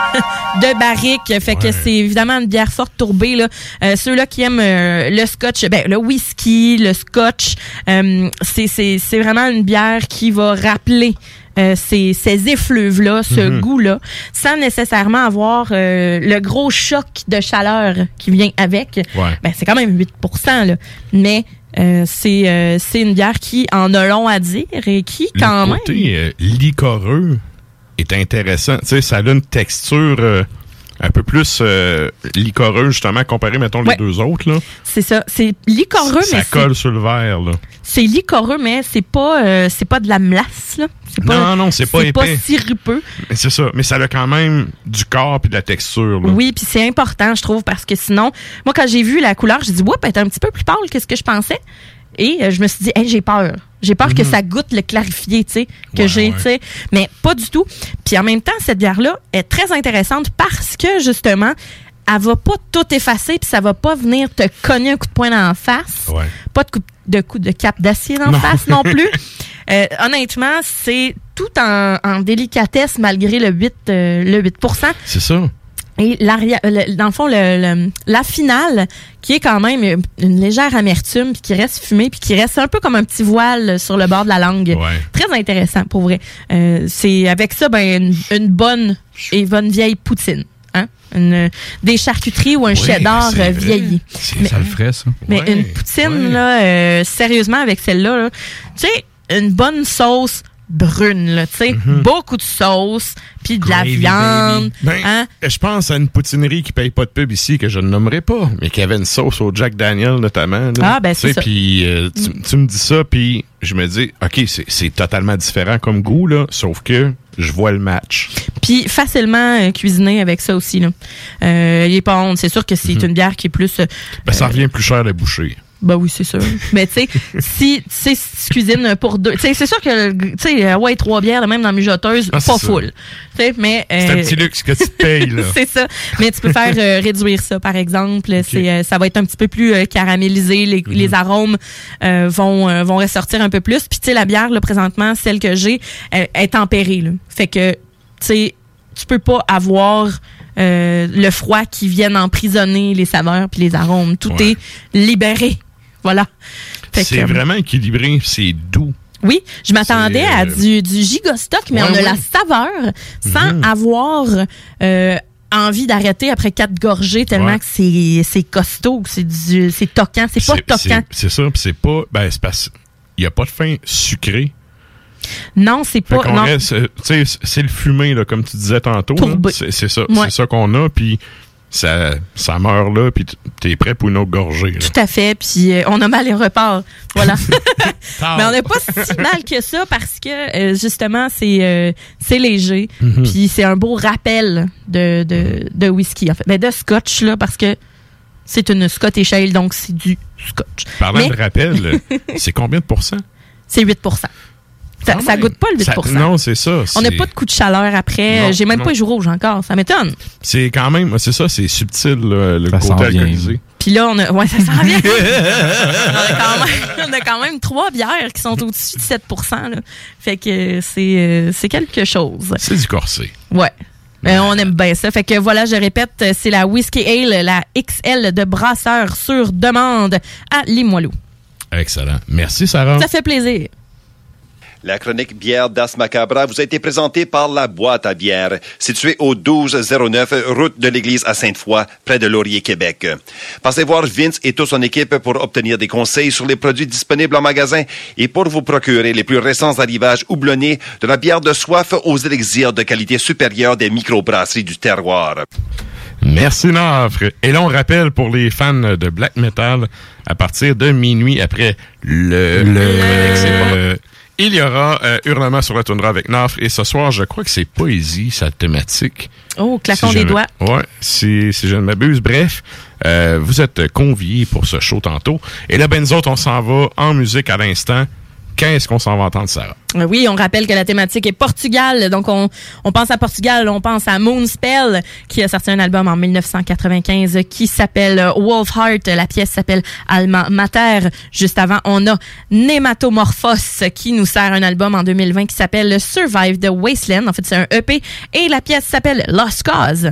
de barrique. Fait que c'est évidemment une bière forte tourbée. Là. Euh, Ceux-là qui aiment euh, le scotch, ben, le whisky, le scotch, euh, c'est- c'est c'est vraiment une bière qui va rappeler euh, ces, ces effluves-là, ce Mhm. goût-là, sans nécessairement avoir euh, le gros choc de chaleur qui vient avec. Ouais. Ben, c'est quand même 8% là. Mais euh, c'est euh, c'est une bière qui en a long à dire et qui, quand le même... côté euh, liquoreux est intéressant. Tu sais, ça a une texture euh, un peu plus euh, justement, comparé, mettons, Ouais. les deux autres. Là. C'est ça. C'est liquoreux, ça mais c'est- colle sur le verre. Là. c'est liquoreux, mais c'est pas euh, c'est pas de la melasse, là. C'est pas, Non, non, c'est pas C'est pas épais. sirupeux. Mais c'est ça. Mais ça a quand même du corps puis de la texture. Là. Oui, puis c'est important, je trouve, parce que sinon, moi, quand j'ai vu la couleur, j'ai dit, oups, elle est un petit peu plus pâle que ce que je pensais? Et euh, je me suis dit, hey, j'ai peur. J'ai peur que Mhm. ça goûte le clarifié, tu sais, que Ouais, j'ai, ouais. tu sais. Mais pas du tout. Puis en même temps, cette bière-là est très intéressante parce que, justement, elle va pas tout effacer, puis ça va pas venir te cogner un coup de poing dans la face. Ouais. Pas de coup de, coup de cap d'acier dans la face non plus. Euh, honnêtement, c'est tout en, en délicatesse malgré le 8, euh, le 8% C'est ça. Et l'arrière- le- dans le fond, le, le- la finale, qui est quand même une, légère amertume, puis qui reste fumée, puis qui reste un peu comme un petit voile sur le bord de la langue. Très intéressant, pour vrai. Euh, c'est avec ça, ben, une, une bonne et bonne vieille poutine. Hein? Une, des charcuteries ou un cheddar c'est euh, vieilli. Mais- Ça le ferait, ça. mais une poutine, là, euh, sérieusement, avec celle-là, là, tu sais, une bonne sauce brune, là, tu sais, beaucoup de sauce, puis de la viande. Ben, hein? Je pense à une poutinerie qui paye pas de pub ici, que je ne nommerai pas, mais qui avait une sauce au Jack Daniel notamment. là. Ah, ben, c'est ça. Puis euh, tu, tu me dis ça, puis je me dis, OK, c'est- totalement différent comme goût, là, sauf que je vois le match. Puis facilement euh, cuisiner avec ça aussi. Là. Euh, il est pas honte. C'est sûr que c'est une bière qui est plus. euh, Ben, ça revient plus cher à boucher. Ben oui, c'est sûr. Mais tu sais, si si tu cuisines pour deux, tu sais, c'est sûr que tu sais, euh, ouais, trois bières, même dans la mijoteuse, Ah, pas full. Tu sais, mais C'est un euh, petit luxe que tu te payes, là. c'est ça. Mais tu peux faire euh, réduire ça, par exemple. C'est, euh, ça va être un petit peu plus euh, caramélisé. Les, Mhm. les arômes euh, vont euh, vont ressortir un peu plus. Puis tu sais, la bière, là, présentement, celle que j'ai, elle est tempérée. Là. Fait que tu sais, tu peux pas avoir euh, le froid qui vienne emprisonner les saveurs puis les arômes. Tout Ouais. est libéré. Voilà. C'est que, vraiment équilibré, c'est doux. oui, je m'attendais à euh, du, du gigostock, mais Ouais, on a ouais. la saveur sans Mhm. avoir euh, envie d'arrêter après quatre gorgées tellement Ouais. que c'est costaud, c'est du c'est toquant, c'est pas toquant. C'est ça, puis c'est pas. Ben, c'est parce il n'y a pas de fin sucré. Non, c'est pas non. euh, c'est le fumé, là, comme tu disais tantôt. C'est c'est ça, c'est ça qu'on a, puis ça, ça meurt là, puis t'es prêt pour une autre gorgée. là. Tout à fait, puis euh, on a mal et repart. Voilà. Mais on n'est pas si mal que ça parce que euh, justement c'est euh, c'est léger, Mhm. puis c'est un beau rappel de, de, de whisky en fait, mais de scotch là parce que c'est une Scottish Ale donc c'est du scotch. Parlant Mais- de rappel, c'est combien de pourcents? C'est 8 ça, goûte pas le 8 Ça- non, c'est ça. On n'a pas de coup de chaleur après. Non, J'ai même non. pas les joues rouges encore. Ça m'étonne. C'est quand même, c'est ça, c'est subtil, là, le Ça côté alcoolisé. Puis là, on a. Ouais, ça s'en vient. on, a quand même, on a quand même trois bières qui sont au-dessus de 7 là. Fait que c'est euh, c'est quelque chose. C'est du corset. Ouais. Euh, on aime bien ça. Fait que voilà, je répète, c'est la Whiskey Ale, la XL de brasseur sur demande à Limoilou. Excellent. Merci, Sarah. Ça fait plaisir. La chronique bière d'As Macabra vous a été présentée par la boîte à bière, située au 1209 route de l'église à Sainte-Foy, près de Laurier, Québec. Passez voir Vince et toute son équipe pour obtenir des conseils sur les produits disponibles en magasin et pour vous procurer les plus récents arrivages houblonnés de la bière de soif aux élixirs de qualité supérieure des microbrasseries du terroir. Merci, Nafre. Et là, on rappelle pour les fans de black metal, à partir de minuit après le... le- il y aura euh, Hurlement sur la toundra avec Nafre. Et ce soir, je crois que c'est poésie, sa thématique. Oh, claquons Si des doigts. Ouais, si, si je ne m'abuse. Bref, euh, vous êtes conviés pour ce show tantôt. Et là, ben, nous autres, on s'en va en musique à l'instant. Qu'est-ce qu'on s'en va entendre, Sarah? Euh, Oui, on rappelle que la thématique est Portugal. Donc, on, on pense à Portugal, on pense à Moonspell, qui a sorti un album en 1995 qui s'appelle euh, Wolfheart. La pièce s'appelle Alma Mater. Juste avant, on a Nematomorphos, qui nous sert un album en 2020 qui s'appelle Survive the Wasteland. En fait, c'est un EP. Et la pièce s'appelle Lost Cause.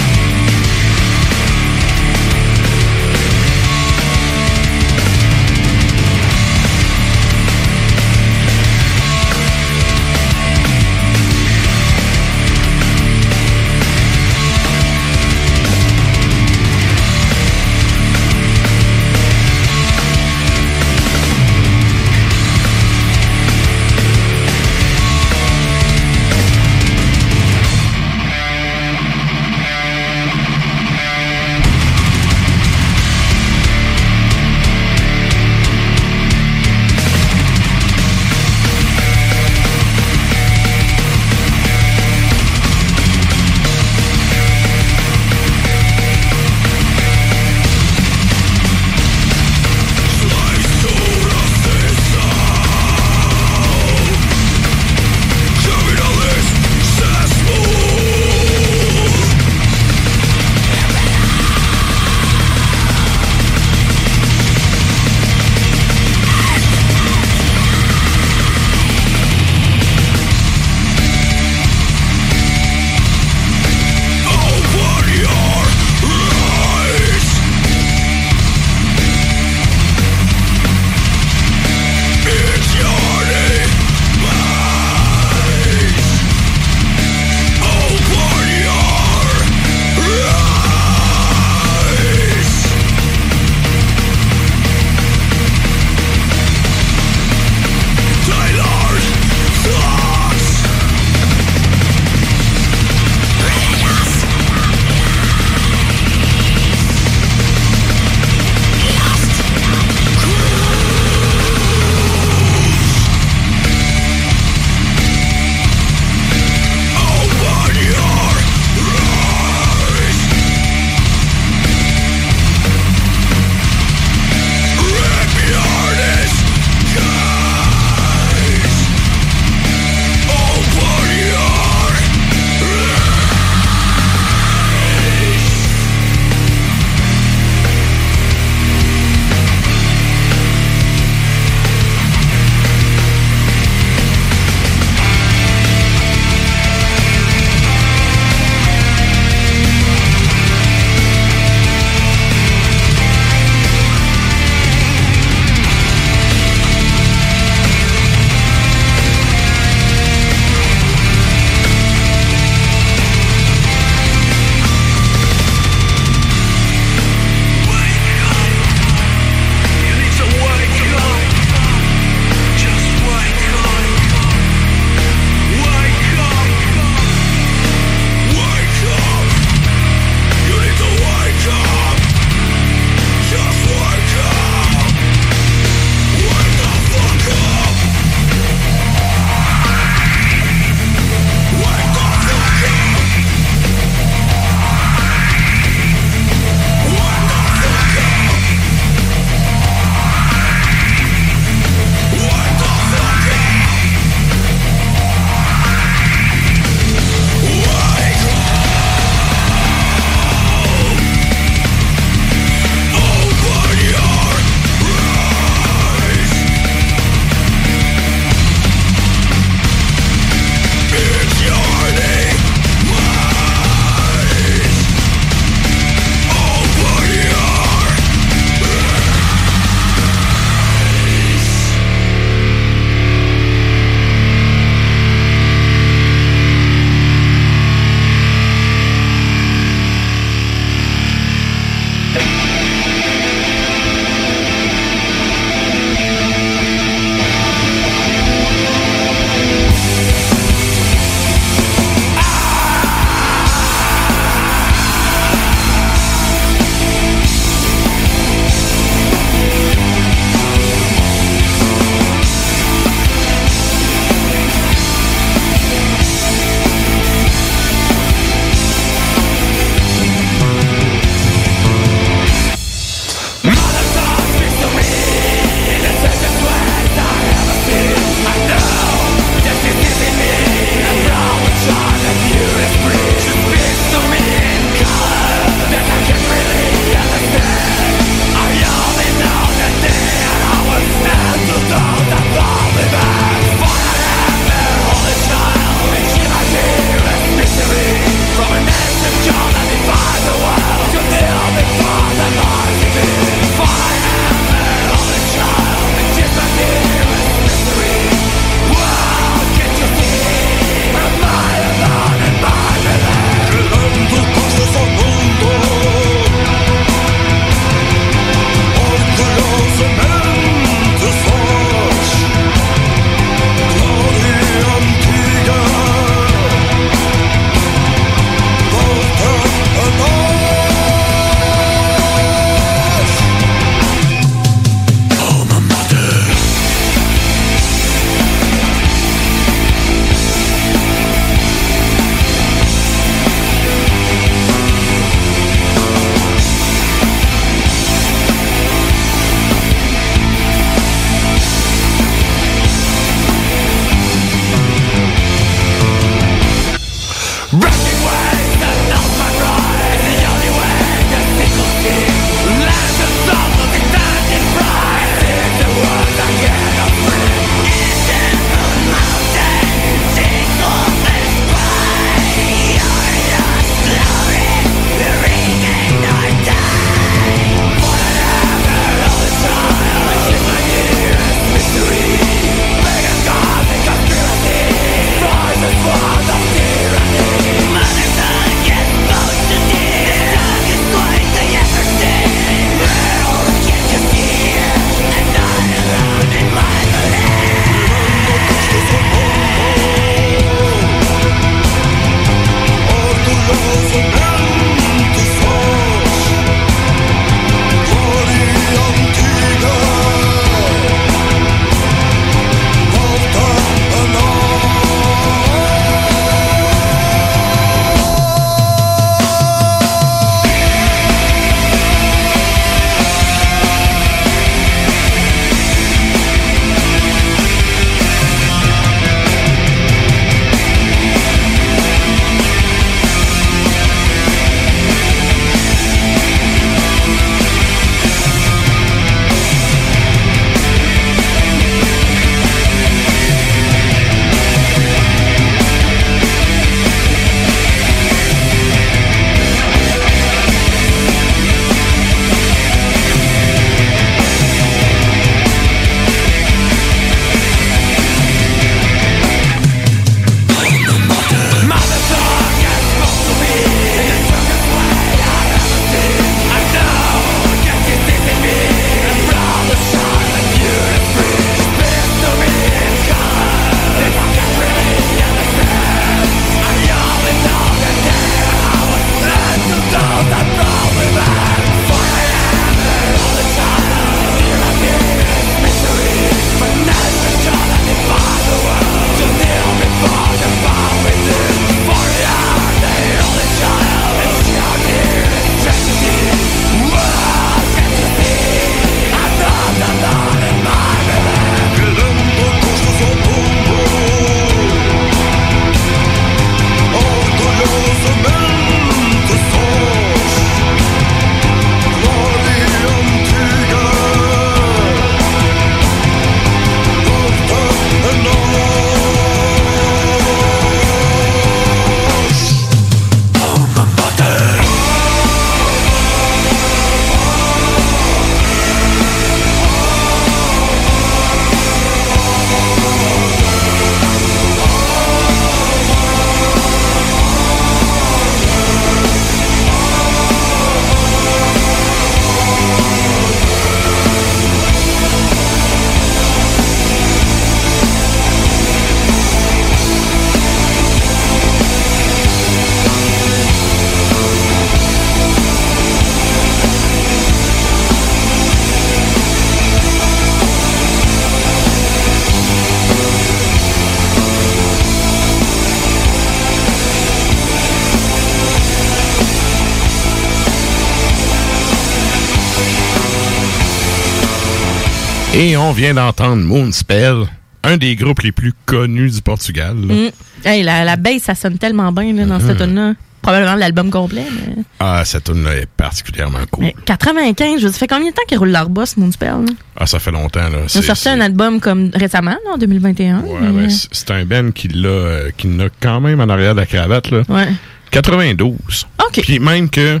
Et on vient d'entendre Moonspell, un des groupes les plus connus du Portugal. Mm. Hey, la, la bass, ça sonne tellement bien là, dans cette Mhm. tune-là. Probablement l'album complet. Mais... Ah, cette tune-là est particulièrement cool. mais 95, je fait combien de temps qu'ils roulent leur boss, Moonspell? là? Ah, ça fait longtemps. Là. Ils ont sorti un album comme récemment, en 2021. Ouais, mais- ben, c'est un Ben qui l'a euh, qui quand même en arrière de la cravate. Là. Ouais. 92. Puis même que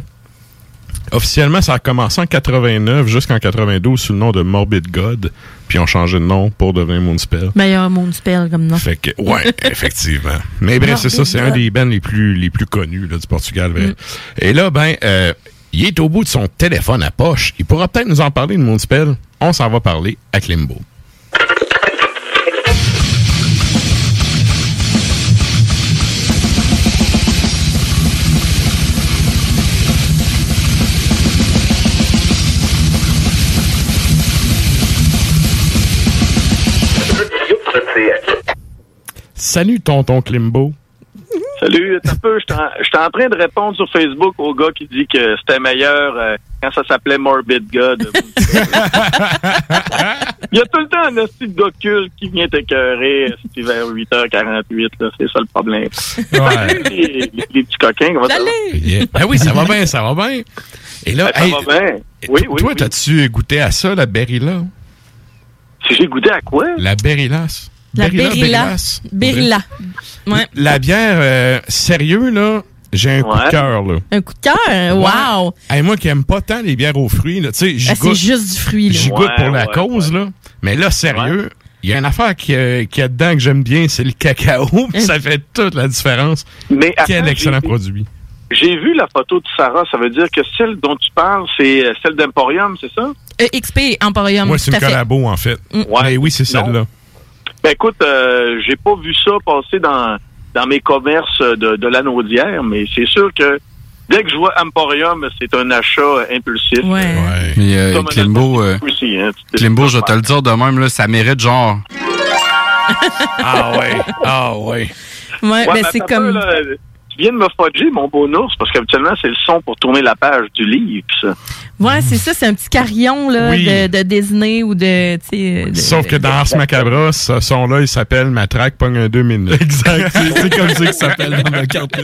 officiellement, ça a commencé en 89 jusqu'en 92 sous le nom de Morbid God. Puis ils ont changé de nom pour devenir Moonspell. Meilleur Moonspell comme nom. Fait que, ouais, effectivement. Mais bref, c'est ça, c'est un des bands les plus, les plus connus là, du Portugal. vrai. Et là, ben, euh, il est au bout de son téléphone à poche. Il pourra peut-être nous en parler de Moonspell. On s'en va parler à Klimbo. Salut, tonton Klimbo. Salut, un peu. J'étais en- train de répondre sur Facebook au gars qui dit que c'était meilleur euh, quand ça s'appelait Morbid God. Il y a tout le temps un hostie de gars qui vient t'écœurer c'était vers 8h48. là. C'est ça le problème. Salut, les, les- les petits coquins. Comment ça va? Yeah. Ben oui, ça va bien, ça va bien. Et là, Ça hey, va bien. Oui, oui, toi, oui. t'as-tu goûté à ça, la Berilla? Si j'ai goûté à quoi? La Berillas. La Berilla. Ouais. La bière, euh, sérieux, là, j'ai un coup de cœur, là. Un coup de cœur? Wow! Hey, moi qui aime pas tant les bières aux fruits, là, tu sais, j'y Ah, c'est goûte. juste du fruit, là. J'y Ouais, goûte pour la ouais, cause, là. Mais là, sérieux, il y a une affaire qui, euh, qui a dedans que j'aime bien, c'est le cacao. ça fait toute la différence. Mais Quel excellent produit. J'ai vu la photo de Sarah. Ça veut dire que celle dont tu parles, c'est euh, celle d'Emporium, c'est ça? Euh, XP Emporium, Moi, c'est une fait. collabo, en fait. Mm. Mais oui, c'est celle-là. Ben écoute, euh, j'ai pas vu ça passer dans, dans mes commerces de, de l'anneau d'hier, mais c'est sûr que dès que je vois Emporium, c'est un achat impulsif. Mais euh, Comme un Klimbo, euh, Aussi, hein, Klimbo, je vais te le dire de même, là, ça mérite genre. ah ouais, ah ouais. Ouais, Ouais, ben mais c'est comme. peu, là, tu viens de me fudger, mon beau ours, parce qu'habituellement, c'est le son pour tourner la page du livre, ça. Ouais, c'est ça, c'est un petit carillon là, Oui. de, de Disney ou de. sais, de- Sauf que dans Ars Macabra, ce son-là, il s'appelle Matraque pogne un deux minutes. Exact. C'est comme ça qu'il s'appelle dans ma cartouche.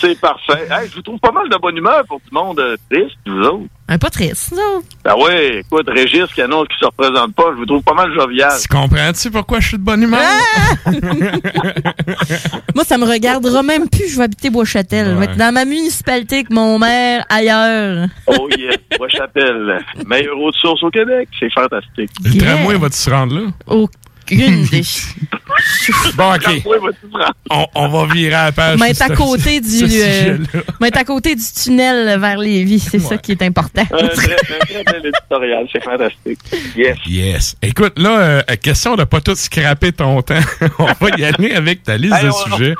C'est parfait. Hey, je vous trouve pas mal de bonne humeur pour tout le monde euh, triste, vous autres. Un pas triste, non? Ah ouais, écoute, Régis qui annonce qu'il se représente pas, je vous trouve pas mal jovial. Tu comprends-tu pourquoi je suis de bonne humeur? Ah! Moi, ça me regardera même plus. Je vais habiter Bois-Châtel. Je vais être dans ma municipalité avec mon maire ailleurs. Oh yes, j'appelle meilleure eau de source au Québec. C'est fantastique. Le tramway va-tu se rendre là? Aucune des. Bon, OK. On, on va virer à la page. Mais à côté du, euh, mais à côté du tunnel vers Lévis, c'est ça qui est important. Un très, bel éditorial, c'est fantastique. Yes. Yes. Écoute, là, euh, question de pas tout scraper ton temps. on va y aller avec ta liste Hey, de on- sujets.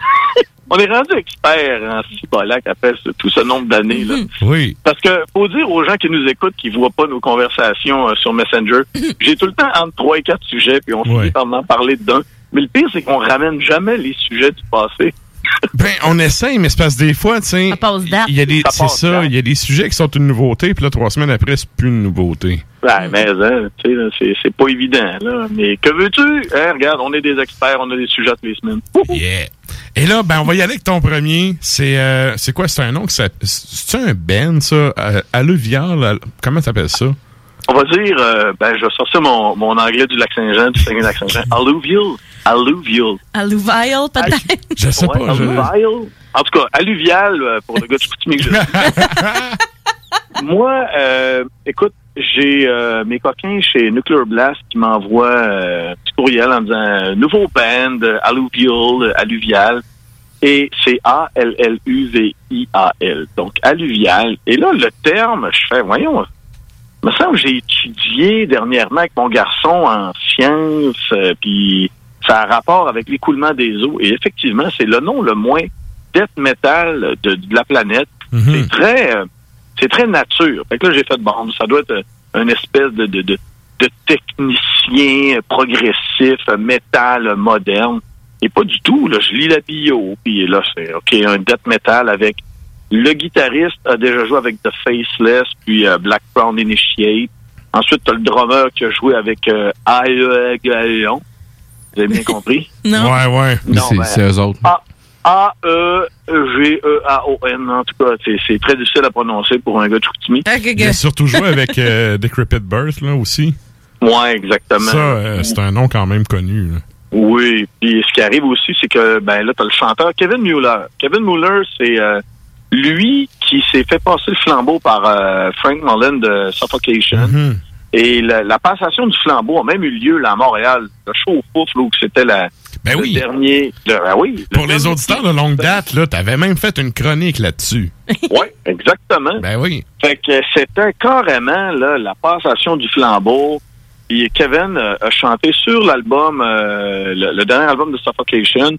On est rendu expert en cibolac après ce- tout ce nombre d'années. là. Oui. Parce que faut dire aux gens qui nous écoutent, qui voient pas nos conversations euh, sur Messenger, j'ai tout le temps entre trois et quatre sujets, puis on finit par en parler d'un. Mais le pire, c'est qu'on ramène jamais les sujets du passé. Ben, on essaye, mais c'est parce que des fois, tu sais. Il y a des, c'est ça, il y a des sujets qui sont une nouveauté, puis là, trois semaines après, c'est plus une nouveauté. Ouais, mais hein, tu sais, là, c'est, c'est pas évident. Là. Mais que veux-tu? Hein, regarde, on est des experts, on a des sujets toutes les semaines. Yeah. Et là, ben, on va y aller avec ton premier. C'est, euh, c'est quoi? C'est un nom que ça, c'est un Ben, ça? Euh, alluvial? al- Comment t'appelles ça? On va dire, euh, ben, je vais sortir mon, mon anglais du lac Saint-Jean, du Saguenay-Lac-Saint-Jean. Alluvial. Alluvial. Alluvial, peut-être. Je sais Ouais, alluvial. En tout cas, alluvial, euh, pour le gars de Chicoutimi que je suis. Moi, euh, écoute, j'ai euh, mes coquins chez Nuclear Blast qui m'envoient euh, courriel en disant euh, nouveau band, euh, alluvial, euh, alluvial. Et c'est A-L-L-U-V-I-A-L. Donc, alluvial. Et là, le terme, je fais, voyons, me semble que j'ai étudié dernièrement avec mon garçon en sciences, euh, puis ça a rapport avec l'écoulement des eaux. Et effectivement, c'est le nom le moins death metal de, de la planète. C'est très, euh, c'est très nature. Fait que là, j'ai fait bon, ça doit être une espèce de, de, de, de technicien progressif, euh, métal moderne. Et pas du tout. Là, je lis la bio, puis là, c'est OK, un death metal avec le guitariste a déjà joué avec The Faceless, puis euh, Black Crown Initiate. Ensuite, t'as le drummer qui a joué avec euh, AE Gaillon. Vous avez bien compris? Non. Ouais, ouais. Non, c'est ben, c'est eux autres. A- A-E-G-E-A-O-N. En tout cas, c'est- c'est très difficile à prononcer pour un gars de. Il a surtout joué avec euh, Decrepit Birth, là, aussi. Ouais, exactement. Ça, euh, c'est un nom quand même connu. là. Oui, puis ce qui arrive aussi, c'est que ben là, t'as le chanteur Kevin Mueller. Kevin Mueller, c'est euh, lui qui s'est fait passer le flambeau par euh, Frank Mullen de Suffocation. Mm-hmm. Et la, la passation du flambeau a même eu lieu là à Montréal. Le show au pouf, là, où c'était la, Ben le oui. dernier. le- ben oui. le Pour les auditeurs de longue date, là, t'avais même fait une chronique là-dessus. Oui, exactement. Ben oui. Fait que c'était carrément là, la passation du flambeau. Puis Kevin euh, a chanté sur l'album, euh, le, le dernier album de Suffocation.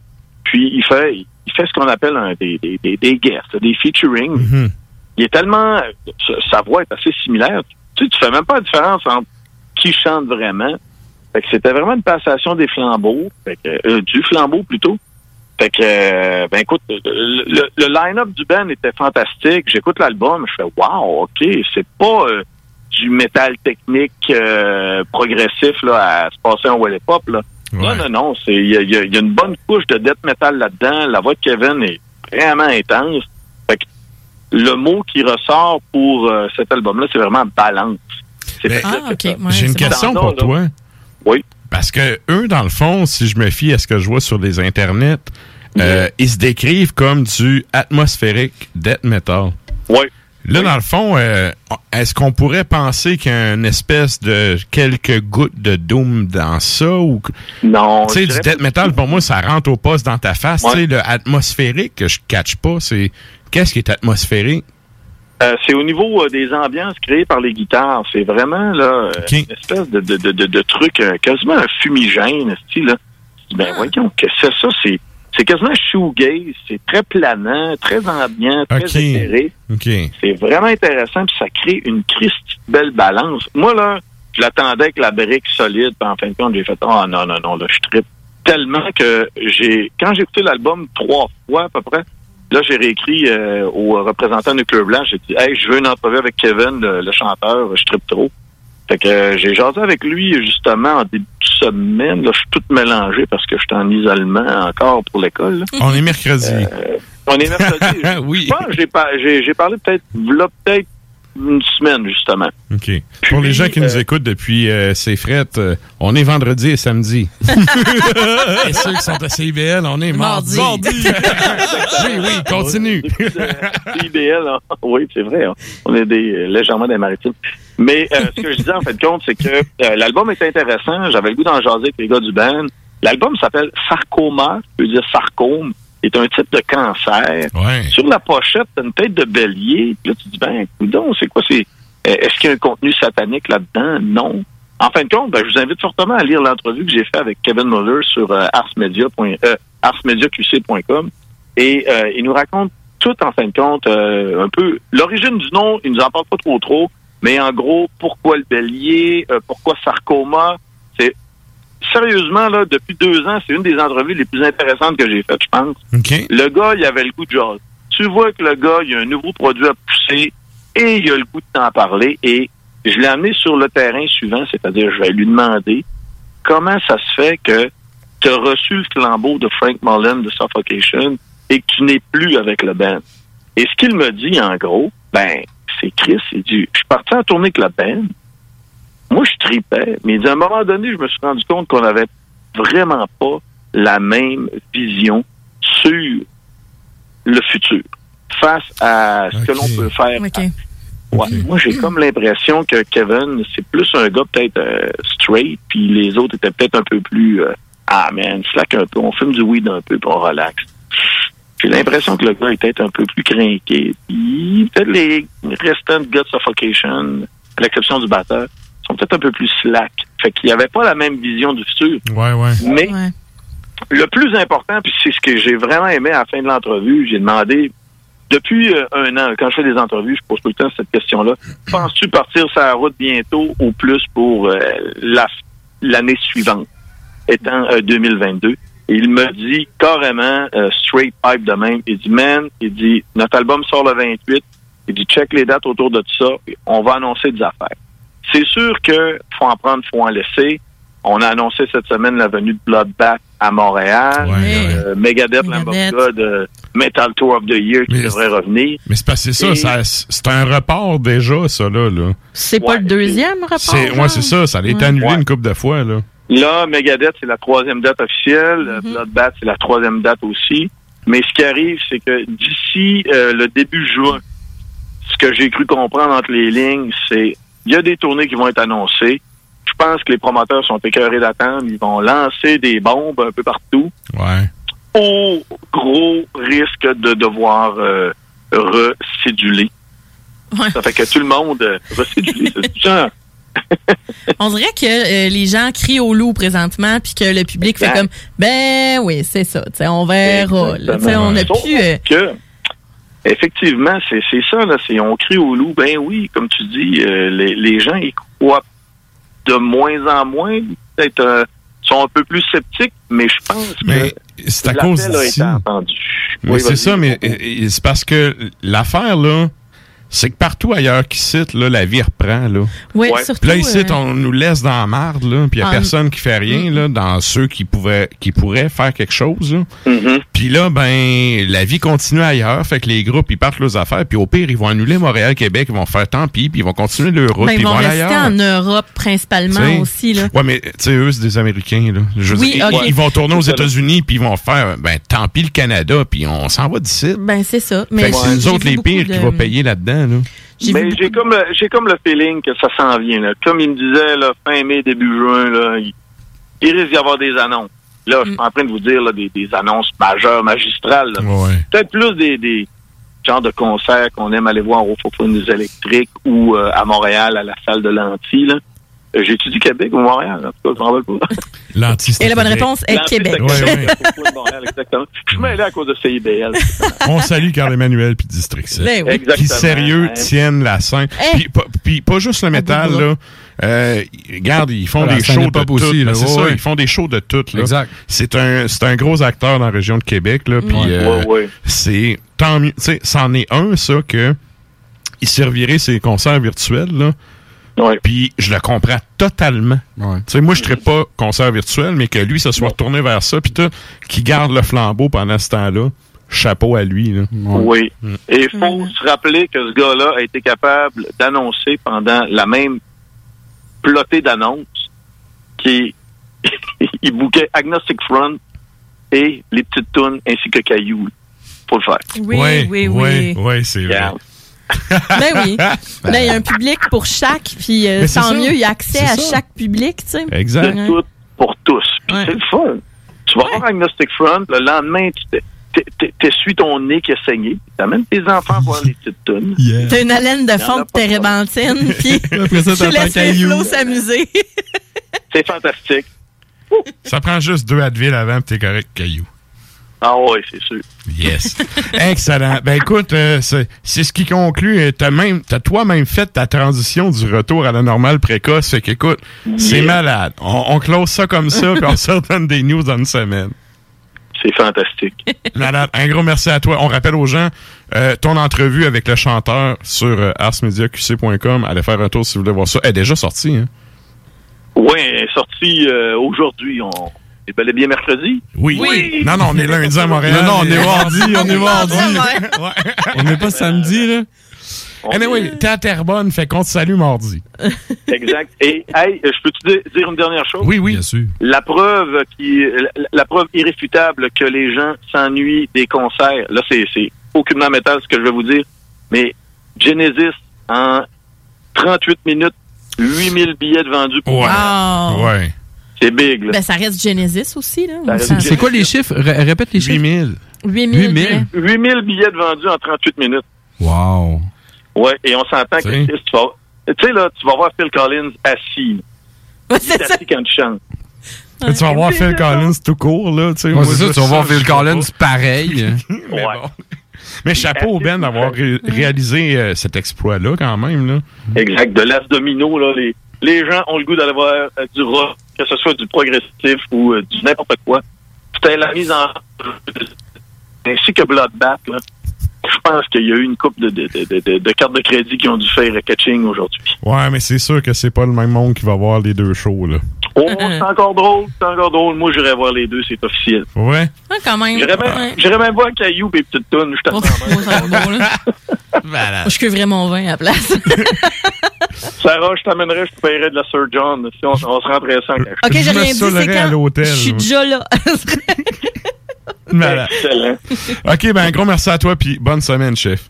Puis il fait, il fait ce qu'on appelle un, des, des, des, des guests, des featuring. Mm-hmm. Il est tellement, sa- voix est assez similaire. Tu sais, tu fais même pas la différence entre qui chante vraiment. Fait que c'était vraiment une passation des flambeaux, fait que, euh, du flambeau plutôt. Fait que, euh, ben écoute, le, le- le line-up du band était fantastique. J'écoute l'album, je fais wow, ok, c'est pas euh, du métal technique euh, progressif là à se passer en Wall Pop là. Non, non, non, c'est il y a, y y une bonne couche de death metal là-dedans. La voix de Kevin est vraiment intense. Fait que le mot qui ressort pour euh, cet album-là, c'est vraiment balance. Ben, Ah. Ouais, J'ai une bon. question pour là. toi. Oui. Parce que eux, dans le fond, si je me fie à ce que je vois sur les internets, euh, ils se décrivent comme du atmosphérique death metal. Oui. Là, dans le fond, euh, est-ce qu'on pourrait penser qu'il y a une espèce de quelques gouttes de doom dans ça ou Non. tu sais du death metal pour moi ça rentre au poste dans ta face, Ouais. tu sais le atmosphérique que je catch pas, c'est qu'est-ce qui est atmosphérique? Euh, c'est au niveau euh, des ambiances créées par les guitares. C'est vraiment là une espèce de, de, de, de, de truc, quasiment un fumigène, style. Là. Ben voyons, que c'est ça? C'est, c'est quasiment shoegaze. C'est très planant, très ambiant, très Ok. éclairé. OK. C'est vraiment intéressant, puis ça crée une Christie de belle balance. Moi, là, je l'attendais avec la brique solide, puis en fin de compte, j'ai fait « Ah non, non, non, là, je trippe. » Tellement que j'ai... Quand j'ai écouté l'album trois fois, à peu près, là, j'ai réécrit euh, au représentant Nuclear Blanc, j'ai dit « Hey, je veux une entrevue avec Kevin, le, le chanteur, je trippe trop. » Fait que euh, j'ai jasé avec lui, justement, en début de semaine. Là, je suis tout mélangé parce que je suis en isolement encore pour l'école. On est mercredi. Euh, on est mercredi. oui. Je pense que j'ai par- j'ai j'ai parlé peut-être, là, peut-être une semaine, justement. OK. Pour les gens qui nous écoutent depuis euh, ces frettes, euh, on est vendredi et samedi. et ceux qui sont à CIBL, on est mardi. Mardi. oui, oui, continue. IBL, hein. oui, c'est vrai. hein. On est des, euh, légèrement des maritimes. Mais euh, ce que je disais, en fait, de compte, c'est que euh, l'album est intéressant. J'avais le goût d'en jaser avec les gars du band. L'album s'appelle Sarcoma, je veux dire sarcome. C'est un type de cancer. Ouais. Sur la pochette, t'as une tête de bélier. Puis là, tu dis, ben, coudonc, c'est quoi? C'est, euh, est-ce qu'il y a un contenu satanique là-dedans? Non. En fin de compte, ben, je vous invite fortement à lire l'entrevue que j'ai faite avec Kevin Muller sur euh, arsmedia. Euh, arsmediaqc.com. Et euh, il nous raconte tout, en fin de compte, euh, un peu l'origine du nom. Il nous en parle pas trop trop. Mais en gros, pourquoi le bélier? euh, pourquoi sarcoma? Sérieusement, là, depuis deux ans, c'est une des entrevues les plus intéressantes que j'ai faites, je pense. Le gars, il avait le goût de jazz. Tu vois que le gars, il a un nouveau produit à pousser et il a le goût de t'en parler. Et je l'ai amené sur le terrain suivant, c'est-à-dire je vais lui demander comment ça se fait que tu as reçu le flambeau de Frank Mullen de Suffocation et que tu n'es plus avec le band. Et ce qu'il me dit, en gros, ben, c'est Chris, il dit, je suis parti en tournée avec le band. Moi, je tripais, mais à un moment donné, je me suis rendu compte qu'on avait vraiment pas la même vision sur le futur face à ce que l'on peut faire. Ouais, Moi, j'ai comme l'impression que Kevin, c'est plus un gars peut-être euh, straight, puis les autres étaient peut-être un peu plus euh, ah man, slack un peu, on fume du weed un peu, puis on relaxe. J'ai l'impression que le gars est peut-être un peu plus craqué. Puis peut-être les restants gars de Suffocation, à l'exception du batteur, peut-être un peu plus slack. Fait qu'il n'y avait pas la même vision du futur. Ouais, ouais. Mais le plus important, puis c'est ce que j'ai vraiment aimé à la fin de l'entrevue, j'ai demandé, depuis euh, un an, quand je fais des entrevues, je pose tout le temps cette question-là, penses-tu partir sur la route bientôt ou plus pour euh, la- l'année suivante, étant euh, 2022? Et il me dit carrément, euh, straight pipe de même, il dit, man, il dit, notre album sort le 28, il dit, check les dates autour de tout ça, on va annoncer des affaires. C'est sûr que faut en prendre, faut en laisser. On a annoncé cette semaine la venue de Bloodbath à Montréal. Euh, Megadeth, God, euh, Metal Tour of the Year qui devrait revenir. Mais c'est parce que c'est Et- ça, ça, c'est un report déjà, ça, là. là. C'est pas le deuxième rapport? C'est, genre? ouais, c'est ça, ça a été Ouais. annulé une couple de fois, là. Là, Megadeth, c'est la troisième date officielle. Euh, Bloodbath, c'est la troisième date aussi. Mais ce qui arrive, c'est que d'ici euh, le début juin, ce que j'ai cru comprendre entre les lignes, c'est il y a des tournées qui vont être annoncées. Je pense que les promoteurs sont écœurés d'attendre. Ils vont lancer des bombes un peu partout. Ouais. Au gros risque de devoir euh, recéduler. Ça fait que tout le monde euh, recédulé. C'est genre, On dirait que euh, les gens crient au loup présentement, puis que le public fait comme ben oui, c'est ça, tu sais, on verra. là. Tu sais, on a Sauf plus. euh, que, effectivement, c'est c'est ça, là. On crie au loup. Ben oui, comme tu dis, euh, les, les gens y croient de moins en moins. Peut-être euh, sont un peu plus sceptiques, mais je pense Mais que c'est à cause a d'ici. été entendu. Mais Oui, c'est ça, mais c'est parce que l'affaire, là, c'est que partout ailleurs qui cite, là, la vie reprend, là. Ouais, Ouais. surtout, Puis là, ici, euh, on nous laisse dans la marde, là, puis il y a personne qui fait rien, là, dans ceux qui pouvaient, qui pourraient faire quelque chose, là. Mm-hmm. Puis là, ben, la vie continue ailleurs, fait que les groupes, ils partent leurs affaires, puis au pire, ils vont annuler Montréal-Québec, ils vont faire tant pis, puis ils vont continuer leur route, ben, puis ils vont aller rester ailleurs. en Europe principalement T'sais? aussi. Là. Ouais, mais tu sais, eux, c'est des Américains, là. Je veux Oui, dire, ils- vont tourner aux. États-Unis, puis ils vont faire, ben, tant pis le Canada, puis on s'en va d'ici. Ben, c'est ça. Fait Mais que c'est nous autres les pires de- qui vont payer là-dedans, là. Mais j'ai comme le- j'ai comme le feeling que ça s'en vient. Là. Comme il me disait là, fin mai, début juin, là, il, il risque d'y avoir des annonces. Là, je suis pas en train de vous dire là, des, des annonces majeures, magistrales. là. Peut-être plus des, des genres de concerts qu'on aime aller voir au Faux électriques ou euh, à Montréal, à la salle de l'Anti. J'ai-tu dit Québec ou Montréal? En tout cas, je m'en rappelle pas. Et la bonne réponse est Québec. Montréal, exactement? Je suis mêlé à cause de CIBL. On salue Carl Emmanuel puis District 7. Ben oui. Qui sérieux Ouais. tiennent la scène. Eh. Puis, pas, puis pas juste le métal, là. Euh, regarde, ils font des shows de aussi, là. Ben, c'est Ouais, ça, ouais. ils font des shows de tout. Là. Exact. C'est un, c'est un gros acteur dans la région de Québec. Là, puis, Ouais. euh, Ouais, ouais. C'est tant mieux. Tu sais, c'en est un, ça, que il servirait ses concerts virtuels. Là. Puis je le comprends totalement. Tu sais, moi, je ne pas concert virtuel, mais que lui se soit retourné vers ça, puis tout, qu'il garde le flambeau pendant ce temps-là. Chapeau à lui. Là. Oui. Mm. Et il faut se rappeler que ce gars-là a été capable d'annoncer pendant la même plotée d'annonces qu'il il bouquait Agnostic Front et les petites tunes ainsi que Caillou pour le faire. Oui, oui, oui. Oui, oui, c'est vrai. Ben oui. Là, il y a un public pour chaque, puis euh, tant mieux, il y a accès à ça. chaque public, tu sais. Exact. Ouais. Tout pour tous. Puis c'est le fun. Tu vas voir Agnostic Front, le lendemain, tu t'es- t'es- t'es- t'essuies ton nez qui a saigné, t'amènes tes enfants voir les petites tunes. T'as une haleine de fond de térébenthine, puis tu laisses les flots s'amuser. C'est fantastique. Ça prend juste deux Advil avant, puis t'es correct, Caillou. Ah oui, c'est sûr. Yes. Excellent. Ben écoute, euh, c'est c'est ce qui conclut. euh, T'as même, t'as toi-même fait ta transition du retour à la normale précoce. Fait qu'écoute, c'est malade. On, on close ça comme ça, puis on se redonne des news dans une semaine. C'est fantastique. Malade. Un gros merci à toi. On rappelle aux gens euh, ton entrevue avec le chanteur sur euh, arsmediaqc.com. Allez faire un tour si vous voulez voir ça. Elle est déjà sortie, hein? Oui, elle est sortie aujourd'hui. On est bel et bien mercredi? Oui. Non, non, on est lundi à Montréal. Non, non, on est mardi, on est mardi. Ouais. On n'est pas samedi, là. Anyway, t'es à Terrebonne, fait qu'on te salue mardi. Exact. Et, hey, je peux te dire- une dernière chose? Oui, oui. Bien sûr. La preuve qui, la, la preuve irréfutable que les gens s'ennuient des concerts. Là, c'est, c'est aucunement métal ce que je vais vous dire. Mais Genesis, en 38 minutes, 8000 billets de vendus pour Wow. Ouais. C'est big, là. Ben, ça reste Genesis aussi, là. C'est quoi les chiffres? Ré- répète les chiffres. 8000. 8000. 8000. billets. 8000 billets de vendus en 38 minutes. Wow. Ouais, et on s'entend que tu vas, tu sais, là, tu vas voir Phil Collins assis. Ouais, c'est assis quand tu chantes. Tu vas voir Phil Collins tout court, là. tu sais. Ouais, c'est ça, tu vas voir Phil Collins pareil. Mais bon. Mais chapeau au Ben d'avoir ré- réalisé euh, cet exploit-là, quand même, là. Exact. De l'as domino, là, les, les gens ont le goût d'aller voir euh, du rock, que ce soit du progressif ou euh, du n'importe quoi. C'était la mise en ainsi que Bloodbath, là. je pense qu'il y a eu une coupe de, de, de, de, de cartes de crédit qui ont dû faire catching aujourd'hui. Ouais, mais c'est sûr que c'est pas le même monde qui va voir les deux shows, là. Oh, c'est encore drôle, c'est encore drôle. Moi, j'irais voir les deux, c'est officiel. Ouais. Ouais, quand même. J'irais même, Ouais. même voir Caillou et Petite Toune, je t'attends. Moi, je cuivrais mon vin à la place. Sarah, je t'amènerais, je te paierais de la Sir John. Si on, on se rentrait sans cash. Ok, j'ai rien dit, c'est quand? Je suis déjà là. Voilà. Excellent. OK, ben, un gros merci à toi, puis bonne semaine, chef.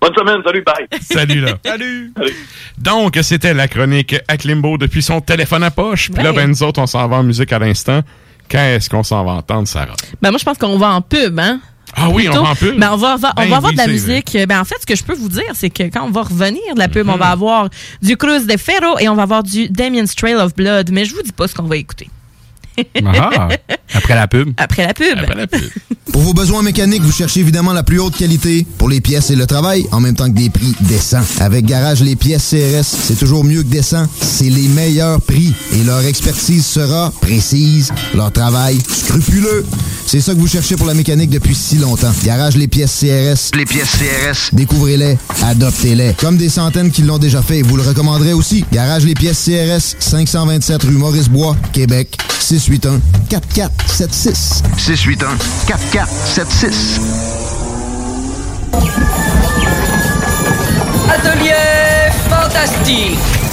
Bonne semaine, salut, bye. Salut, là. Salut. Donc, c'était la chronique à Klimbo depuis son téléphone à poche. Puis là, ben, nous autres, on s'en va en musique à l'instant. Qu'est-ce qu'on s'en va entendre, Sarah? Ben, moi, je pense qu'on va en pub, hein? Ah oui, on Plutôt. en pub? Ben, on va, on Ben va avoir oui, de la musique. Ben, en fait, ce que je peux vous dire, c'est que quand on va revenir de la pub, on va avoir du Cruz de Ferro et on va avoir du Damien's Trail of Blood. Mais je vous dis pas ce qu'on va écouter. Ah, après la pub. Après la pub. Après la pub. Pour vos besoins mécaniques, vous cherchez évidemment la plus haute qualité pour les pièces et le travail, en même temps que des prix décents. Avec Garage Les Pièces CRS, c'est toujours mieux que décent. C'est les meilleurs prix et leur expertise sera précise, leur travail scrupuleux. C'est ça que vous cherchez pour la mécanique depuis si longtemps. Garage Les Pièces CRS. Les pièces CRS. Découvrez-les, adoptez-les. Comme des centaines qui l'ont déjà fait, vous le recommanderez aussi. Garage Les Pièces CRS, 527 rue Maurice-Bois, Québec, 681 4476. 681 4476. Atelier fantastique.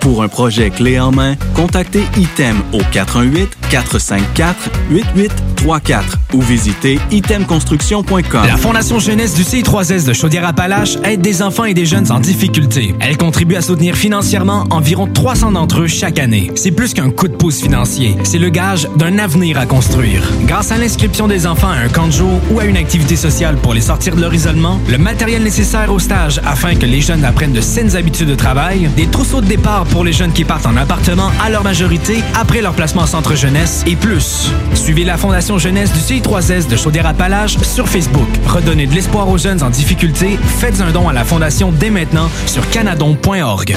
Pour un projet clé en main, contactez ITEM au 418-454-8834 ou visitez itemconstruction.com. La Fondation Jeunesse du CI3S de Chaudière-Appalaches aide des enfants et des jeunes en difficulté. Elle contribue à soutenir financièrement environ 300 d'entre eux chaque année. C'est plus qu'un coup de pouce financier, c'est le gage d'un avenir à construire. Grâce à l'inscription des enfants à un camp de jour ou à une activité sociale pour les sortir de leur isolement, le matériel nécessaire au stage afin que les jeunes apprennent de saines habitudes de travail, des trousseaux de départ pour les jeunes qui partent en appartement à leur majorité après leur placement en centre jeunesse et plus. Suivez la Fondation Jeunesse du CI3S de Chaudière-Appalaches sur Facebook. Redonnez de l'espoir aux jeunes en difficulté. Faites un don à la Fondation dès maintenant sur canadon.org.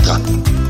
aberta.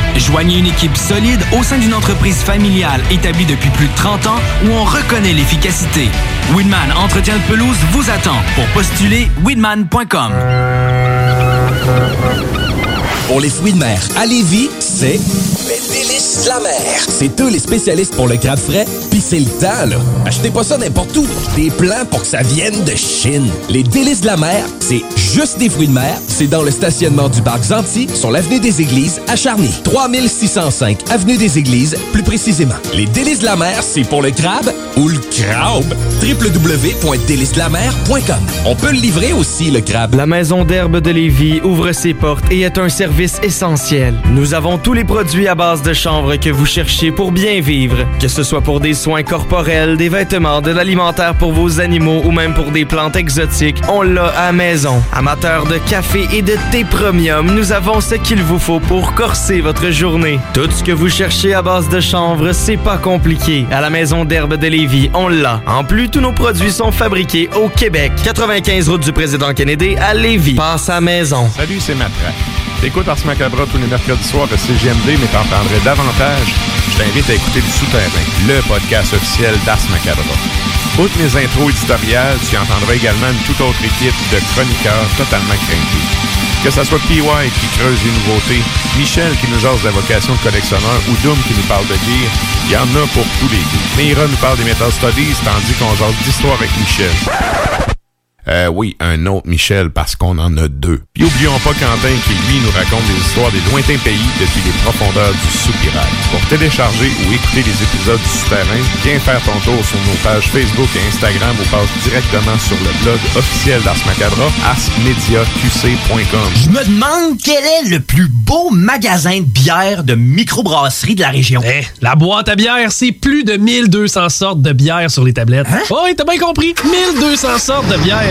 Joignez une équipe solide au sein d'une entreprise familiale établie depuis plus de 30 ans où on reconnaît l'efficacité. Weedman Entretien de pelouse vous attend. Pour postuler, weedman.com. Pour les fruits de mer à Lévis, c'est les délices de la mer. C'est eux les spécialistes pour le crabe frais, c'est le temps, là. Achetez pas ça n'importe où. Des plans pour que ça vienne de Chine. Les délices de la mer, c'est juste des fruits de mer. C'est dans le stationnement du parc Zanti, sur l'avenue des Églises, à Charny. 3605 avenue des Églises, plus précisément. Les délices de la mer, c'est pour le crabe ou le crabe. www.délicesdelamer.com. On peut le livrer aussi, le crabe. La Maison d'herbe de Lévis ouvre ses portes et est un service essentiel. Nous avons tous les produits à base de chanvre que vous cherchez pour bien vivre. Que ce soit pour des soins corporels, des vêtements, de l'alimentaire pour vos animaux ou même pour des plantes exotiques, on l'a à maison. Amateurs de café et de thé premium, nous avons ce qu'il vous faut pour corser votre journée. Tout ce que vous cherchez à base de chanvre, c'est pas compliqué. À la Maison d'herbe de Lévis, on l'a. En plus, tous nos produits sont fabriqués au Québec. 95 route du président Kennedy à Lévis. Passe à maison. Salut, c'est Matra. T'écoutes Ars Macabra tous les mercredis soirs à CGMD, mais t'en prendrais davantage. Je t'invite à écouter Le Souterrain, le podcast officiel d'Ars Macabra. Outre mes intros éditoriales, tu entendras également une toute autre équipe de chroniqueurs totalement craintés. Que ce soit PY qui creuse les nouveautés, Michel qui nous jase de la vocation de collectionneur ou Doom qui nous parle de gear, il y en a pour tous les goûts. Meira nous parle des Metal Studies, tandis qu'on jase d'histoire avec Michel. Euh, oui, un autre Michel, parce qu'on en a deux. Puis oublions pas Quentin qui, lui, nous raconte des histoires des lointains pays depuis les profondeurs du soupirail. Pour télécharger ou écouter les épisodes du Souterrain, viens faire ton tour sur nos pages Facebook et Instagram ou passe directement sur le blog officiel d'Ars Macabra, arsmediaqc.com. Je me demande quel est le plus beau magasin de bière de microbrasserie de la région. Eh, la boîte à bière, c'est plus de 1200 sortes de bière sur les tablettes. Hein? Oh, oui, t'as bien compris. 1200 sortes de bière.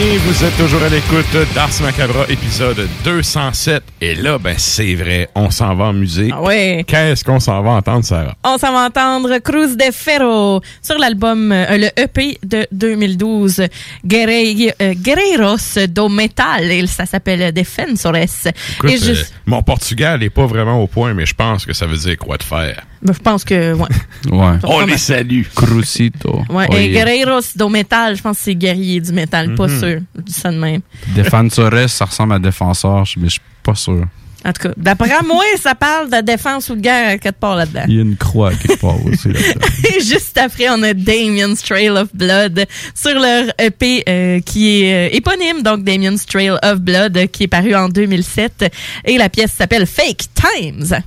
Et vous êtes toujours à l'écoute d'Ars Macabra, épisode 207. Et là, ben, c'est vrai, on s'en va en musée. Ah ouais. Qu'est-ce qu'on s'en va entendre, Sarah? On s'en va entendre Cruz de Ferro sur l'album, euh, le EP de 2012, Guerre- euh, Guerreiros do Metal. Et ça s'appelle Defensores. Écoute, Et euh, mon portugais n'est pas vraiment au point, mais je pense que ça veut dire quoi de faire. ben, je pense que, ouais. Ouais. On les salue. Crucito. Ouais, Oye. et Guerreiros do Metal, je pense que c'est guerrier du métal, pas Mhm. Sûr. Je dis ça de même. Ça ressemble à défenseur, mais je suis pas sûr. En tout cas, d'après moi, ça parle de défense ou de guerre à quelque part là-dedans. Il y a une croix quelque part aussi là-dedans. Et juste après, on a Damien's Trail of Blood sur leur EP euh, qui est euh, éponyme, donc Damien's Trail of Blood, qui est paru en 2007. Et la pièce s'appelle Fake Times.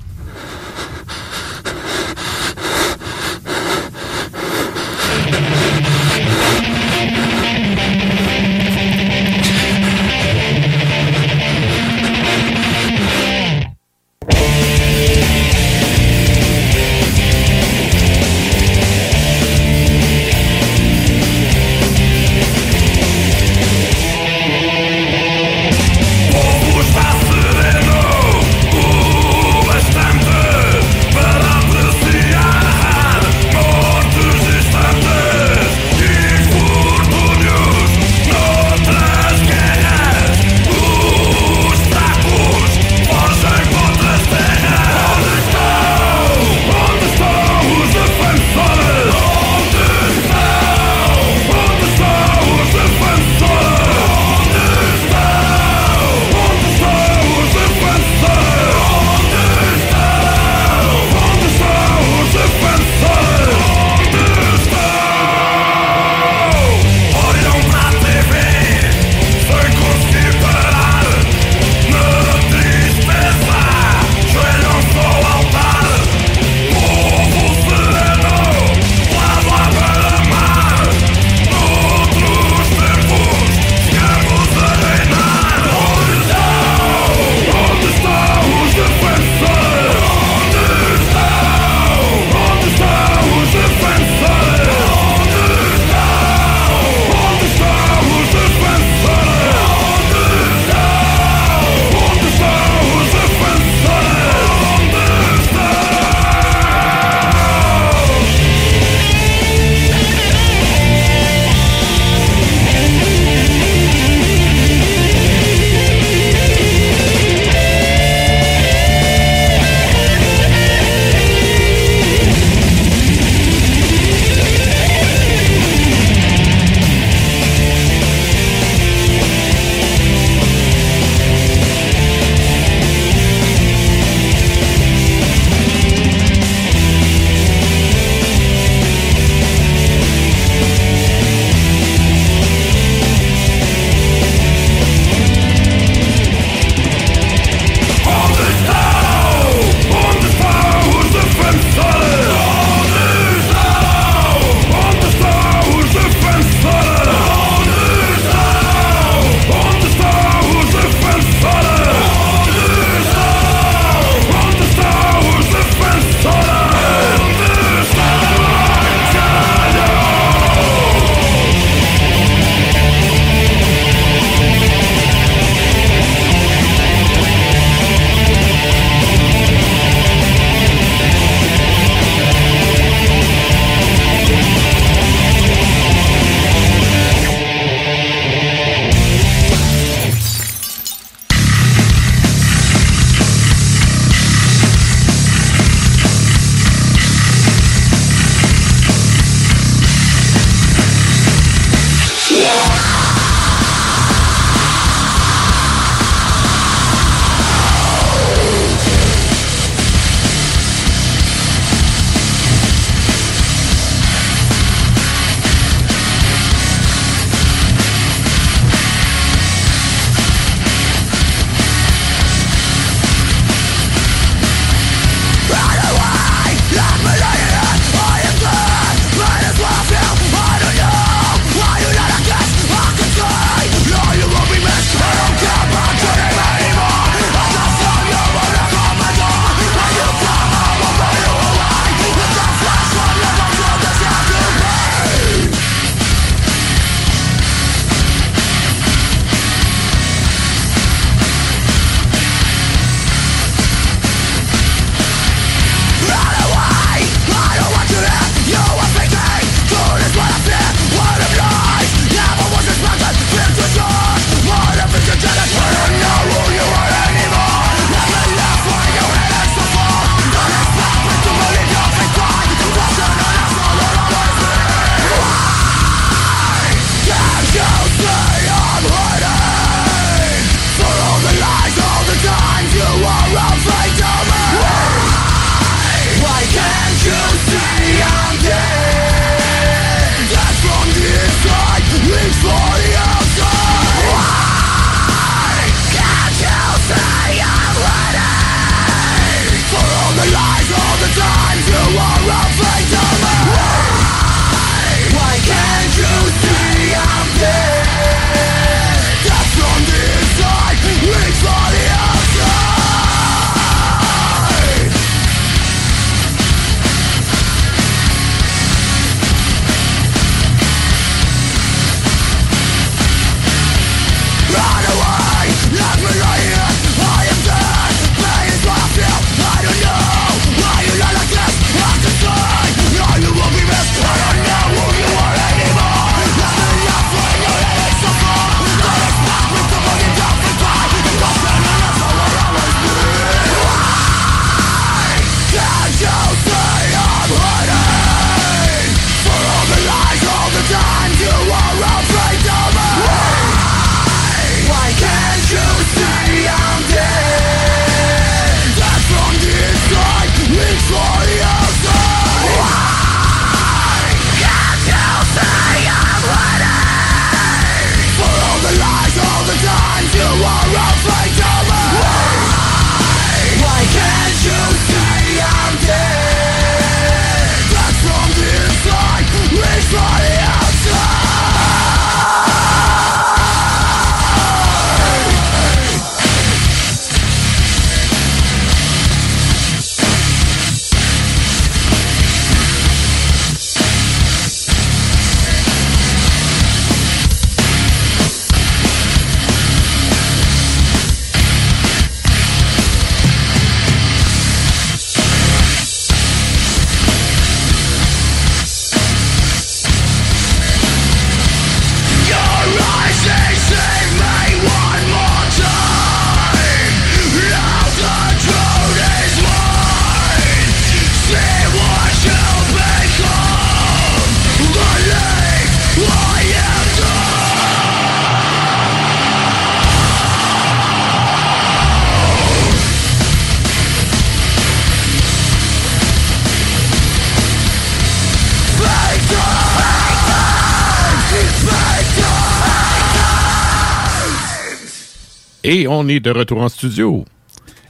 On est de retour en studio.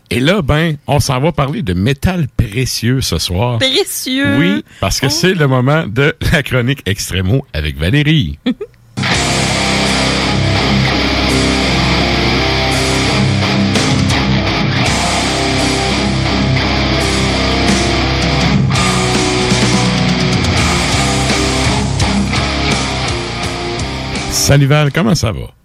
Et là, ben, on s'en va parler de métal précieux ce soir. Précieux. Oui, parce que c'est le moment de la chronique Extremo avec Valérie. Salut Val, comment ça va?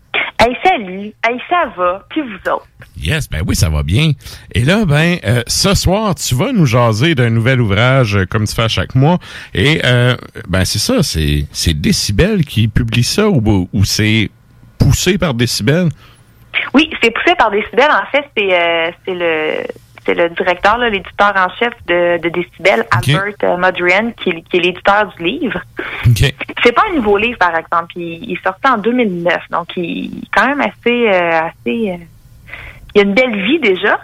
Salut. Hey, ça va. Puis vous autres? Yes, ben oui, ça va bien. Et là, ben, euh, ce soir, tu vas nous jaser d'un nouvel ouvrage euh, comme tu fais à chaque mois. Et euh, ben c'est ça, c'est c'est Décibel qui publie ça ou, ou c'est poussé par Décibel? Oui, c'est poussé par Décibel. En fait, c'est c'est le c'est le directeur, l'éditeur en chef de, de Décibel, Albert euh, Modrian, qui, est- qui est l'éditeur du livre. C'est pas un nouveau livre, par exemple. Il, sorti en 2009, donc il est quand même assez... euh, assez euh, il a une belle vie déjà,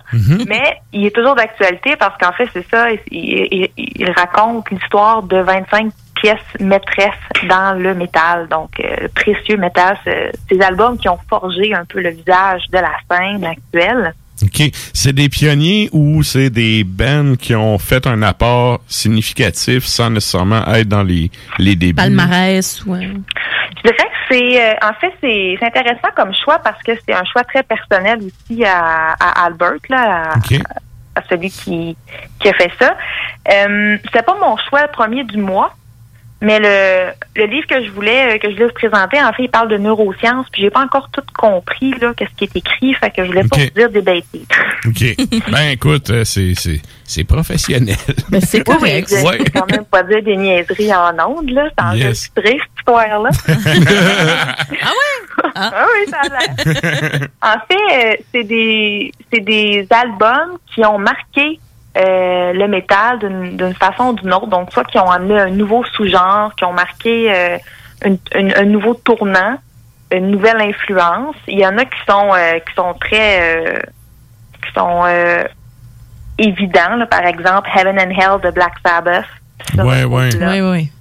mais il est toujours d'actualité parce qu'en fait, c'est ça, il, il- il raconte l'histoire de 25 pièces maîtresses dans le métal, donc euh, précieux métal, ce- ces albums qui ont forgé un peu le visage de la scène actuelle. OK. C'est des pionniers ou c'est des bands qui ont fait un apport significatif sans nécessairement être dans les, les débuts? Palmarès, ouais. Je dirais que c'est, euh, en fait, c'est c'est intéressant comme choix parce que c'est un choix très personnel aussi à, à Albert, là, à, à celui qui, qui a fait ça. Euh, c'est pas mon choix premier du mois, mais le, le livre que je voulais euh, que je voulais vous présenter, en fait, il parle de neurosciences, puis j'ai pas encore tout compris là qu'est-ce qui est écrit, fait que je voulais pas vous dire des bêtises. OK. ben écoute, euh, c'est c'est c'est professionnel. Mais c'est Oui, oui, je vais quand même pas dire des niaiseries en ondes, là. C'est Yes. enregistré, cette histoire-là. ah oui? Ah oui, ça a l'air. en fait, euh, c'est des, c'est des albums qui ont marqué euh, le métal d'une d'une façon ou d'une autre. Donc, soit qui ont amené un nouveau sous-genre, qui ont marqué euh, une- une- un nouveau tournant, une nouvelle influence. Il y en a qui sont euh, qui sont très euh, qui sont euh, évidents. là. Par exemple, Heaven and Hell de Black Sabbath. Ça, Ouais, ouais. Oui, oui.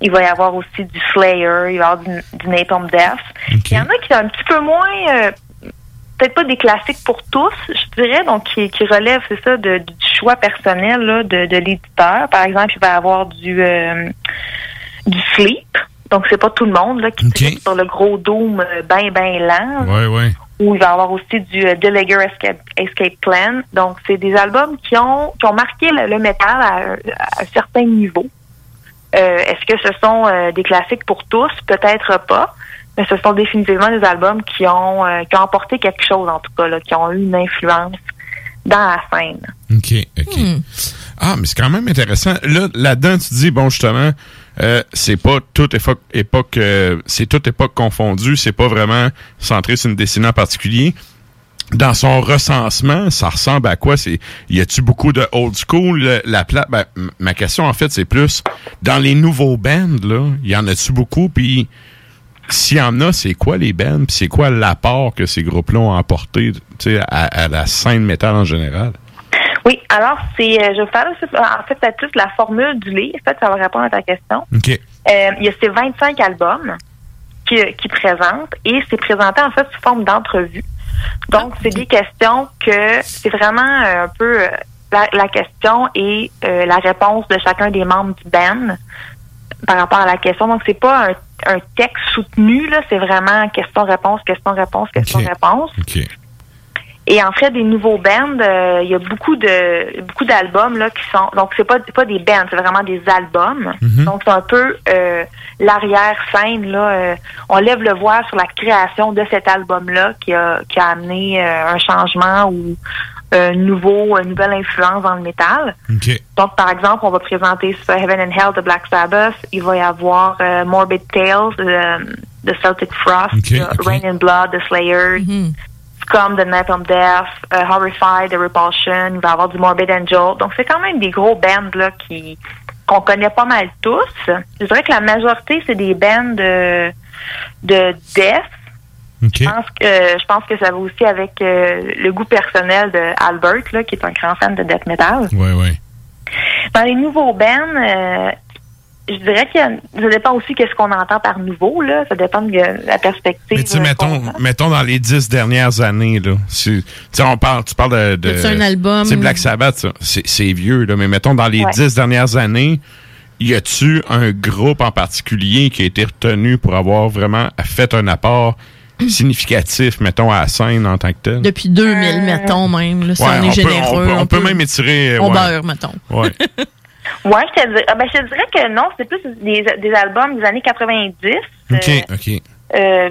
il va y avoir aussi du Slayer, il va y avoir du, du Napalm Death. Il y en a qui sont un petit peu moins, euh, peut-être pas des classiques pour tous, je dirais, donc qui, qui relèvent, c'est ça, de, du choix personnel là, de, de l'éditeur. Par exemple, il va y avoir du, euh, du Sleep. Donc, c'est pas tout le monde là, qui tripe sur le gros doom euh, ben, ben lent. Ouais, ouais. Ou il va y avoir aussi du euh, Deleger Escape, Escape Plan. Donc, c'est des albums qui ont, qui ont marqué le, le métal à, un- à un certain niveau. Euh, Est-ce que ce sont euh, des classiques pour tous? Peut-être pas. Mais ce sont définitivement des albums qui ont, euh, qui ont apporté quelque chose, en tout cas, là, qui ont eu une influence dans la scène. OK, OK. Ah, mais c'est quand même intéressant. Là, là-dedans, tu dis, bon, justement, euh, c'est pas toute époque, époque euh, c'est toute époque confondue, c'est pas vraiment centré sur une décennie en particulier. Dans son recensement, ça ressemble à quoi? C'est, y a-tu beaucoup de old school? Le- La pla- ben, ma question, en fait, c'est plus, dans les nouveaux bands, là, y en a-tu beaucoup? Puis, s'il y en a, c'est quoi les bands? Puis c'est quoi l'apport que ces groupes-là ont apporté, à, à la scène métal en général? Oui, alors, c'est, euh, je vais vous parler en fait, la formule du livre. En fait, ça va répondre à ta question. OK. Euh, il y a ces 25 albums qui, qui présentent et c'est présenté en fait sous forme d'entrevue. Donc, c'est des questions que c'est vraiment euh, un peu la, la question et la réponse de chacun des membres du band par rapport à la question. Donc, c'est pas un, un texte soutenu, là, c'est vraiment question-réponse, question-réponse, question-réponse. Et en fait, des nouveaux bands, euh, il y a beaucoup de beaucoup d'albums là qui sont donc c'est pas pas des bands, c'est vraiment des albums. Mhm. Donc c'est un peu euh, l'arrière scène là. euh, on lève le voile sur la création de cet album là qui a qui a amené un changement ou un nouveau une nouvelle influence dans le métal. OK. Donc, par exemple, on va présenter Heaven and Hell de Black Sabbath. Il va y avoir euh, Morbid Tales de, de Celtic Frost, Ok, de ok. Rain and Blood de Slayer, Scum de Napalm Death, euh, Horrified de Repulsion. Il va y avoir du Morbid Angel. Donc, c'est quand même des gros bands là qui qu'on connaît pas mal tous. Je dirais que la majorité, c'est des bands de, de death. Je pense que je pense que ça va aussi avec euh, le goût personnel de Albert, là, qui est un grand fan de death metal. Ouais, ouais. Dans les nouveaux bands, euh, je dirais que ça dépend aussi de ce qu'on entend par nouveau. Là. Ça dépend de la perspective. Mais tu sais, euh, mettons, mettons dans les dix dernières années, là. si- Tu sais, on parle, tu parles de. de un album? C'est Black Sabbath, ça. C'est c'est vieux, là. Mais mettons, dans les Ouais. dix dernières années, y a-tu un groupe en particulier qui a été retenu pour avoir vraiment fait un apport significatif, mettons, à la scène en tant que tel? Depuis 2000, mettons même. Là, si Ouais, on est peut- généreux. on peut- on peut même étirer, On ouais. beurre, mettons. Ouais. Ouais, je te, dirais, ah, ben, je te dirais que non, c'est plus des, des albums des années 90. OK, Euh, OK. euh,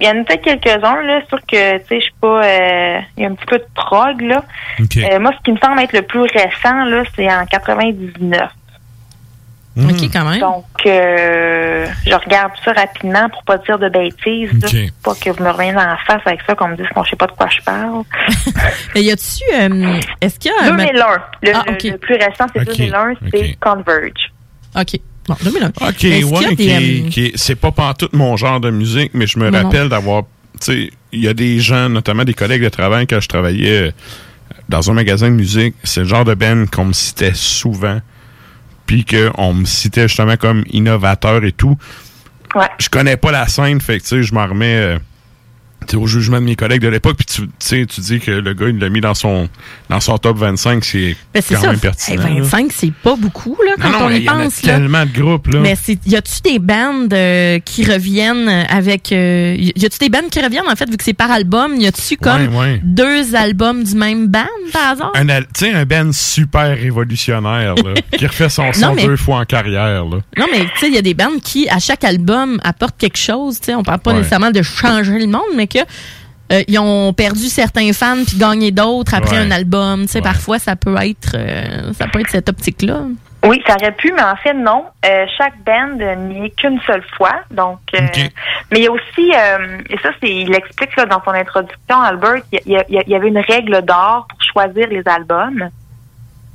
il y en a peut-être quelques-uns, là, sûr que, tu sais, je suis pas... euh, Il y a un petit peu de prog, là. OK. Euh, moi, ce qui me semble être le plus récent, là, c'est en 99. Hmm. OK, quand même. Donc, euh, je regarde ça rapidement pour pas dire de bêtises. là. OK. Pas que vous me reveniez en face avec ça, qu'on me dise qu'on ne sait pas de quoi je parle. Mais y a-tu. euh, Est-ce qu'il y a. un- 2001. Le, Ah, le- plus récent, c'est OK, 2001, c'est Converge. OK. Bon, 2001. OK, ouais, des, qui euh, c'est pas pantoute mon genre de musique, mais je me Non, rappelle d'avoir, tu sais, il y a des gens, notamment des collègues de travail, quand je travaillais euh, dans un magasin de musique, c'est le genre de band qu'on me citait souvent, puis qu'on me citait justement comme innovateur et tout. Ouais. Je connais pas la scène, fait que, tu sais, je m'en remets... sais, au jugement de mes collègues de l'époque, puis tu tu dis que le gars, il l'a mis dans son, dans son top 25, c'est Ben, c'est quand ça. même pertinent. là. 25, c'est pas beaucoup, là, quand Non, non, on y il y en a pense. tellement de groupes, là. Mais y a-tu des bandes euh, qui reviennent avec. euh, y a-tu des bandes qui reviennent, en fait, vu que c'est par album? Y a-tu comme Ouais, ouais. deux albums du même band, par hasard? tu sais, un band super révolutionnaire, là, qui refait son son mais- deux fois en carrière, là. Non, mais tu sais, il y a des bandes qui, à chaque album, apportent quelque chose. Tu sais, on parle pas Ouais. nécessairement de changer le monde, mais que. euh, ils ont perdu certains fans puis gagné d'autres après Ouais. un album. Tu sais, parfois ça peut être euh, ça peut être cette optique-là. Oui, ça aurait pu, mais en fait, non. Euh, chaque band n'y est qu'une seule fois. Donc, euh, Mais il y a aussi, euh, et ça, c'est, il explique là, dans son introduction, Albert, il y, avait une règle d'or pour choisir les albums.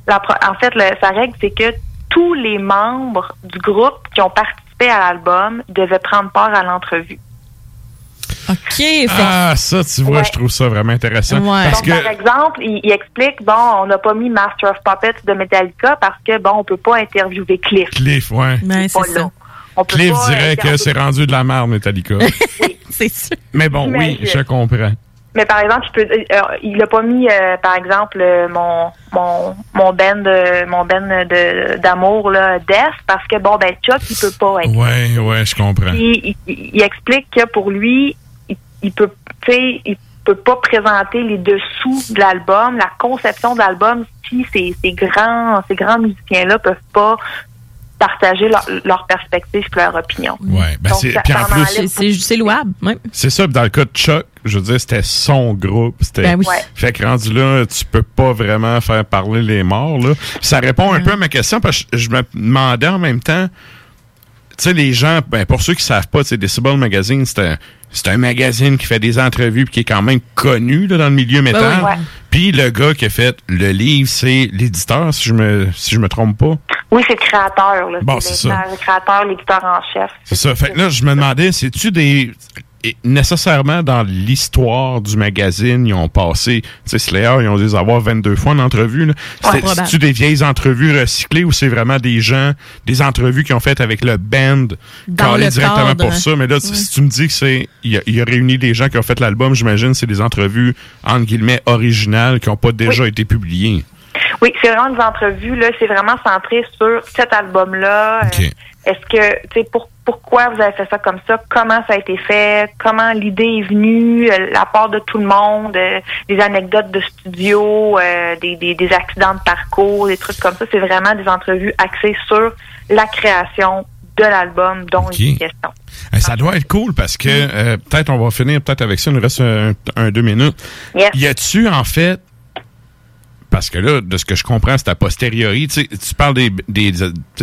La en fait, le- sa règle, c'est que tous les membres du groupe qui ont participé à l'album devaient prendre part à l'entrevue. OK. Ah, ça, tu vois, je trouve ça vraiment intéressant. Parce Donc, que, par exemple, il, il explique, bon, on n'a pas mis Master of Puppets de Metallica parce que, bon, on peut pas interviewer Cliff. Cliff, ouais. Ben, Il est pas là. On peut Cliff pas, dirait que c'est rendu de la merde, Metallica. c'est sûr. Mais bon, oui, je comprends. Mais par exemple, je peux, euh, il a pas mis, euh, par exemple, euh, mon mon mon band de mon band de d'amour là, Death, parce que bon ben Chuck il peut pas être. Ouais, ouais, je comprends. Puis, il, il- il explique que pour lui, il, peut, tu sais, il peut pas présenter les dessous de l'album, la conception de l'album si ces, ces grands ces grands musiciens là peuvent pas partager leur, leur perspective et leur opinion. Ouais, ben c'est, C'est c'est louable. ouais. c'est ça, puis dans le cas de Chuck, je veux dire, c'était son groupe. C'était, Ben oui. Ouais. Fait que rendu là, tu peux pas vraiment faire parler les morts, là. Ça répond un peu à ma question, parce que je me demandais en même temps, tu sais, les gens, ben, pour ceux qui savent pas, tu sais, Decibel Magazine, un, c'est un magazine qui fait des entrevues puis qui est quand même connu, là, dans le milieu métal. Puis le gars qui a fait le livre, c'est l'éditeur, si je me, si je me trompe pas. Oui, c'est le créateur. Là. Bon, c'est ça. le créateur, l'éditeur en chef. C'est ça. Fait que là, je me demandais, c'est-tu des. Et nécessairement dans l'histoire du magazine, ils ont passé, tu sais, Slayer, ils ont dû les avoir 22 fois en entrevue. là. C'est-tu des vieilles entrevues recyclées ou c'est vraiment des gens, des entrevues qui ont fait avec le band, Dans calé le directement cadre. pour ça? Mais là, si- si tu me dis que c'est, il a, il a réuni des gens qui ont fait l'album, j'imagine, c'est des entrevues, entre guillemets, originales qui n'ont pas déjà été publiées. Oui, c'est vraiment des entrevues, là. C'est vraiment centré sur cet album-là. Euh, Est-ce que, tu sais, pour, pourquoi vous avez fait ça comme ça? Comment ça a été fait? Comment l'idée est venue? euh, la part de tout le monde? euh, des anecdotes de studio? euh, des, des, des accidents de parcours? Des trucs comme ça. C'est vraiment des entrevues axées sur la création de l'album dont il est question. Ça doit être cool parce que euh, peut-être on va finir peut-être avec ça, il nous reste un, un deux minutes. Yes. Y a-tu en fait parce que là, de ce que je comprends, c'est a posteriori. Tu parles des, des,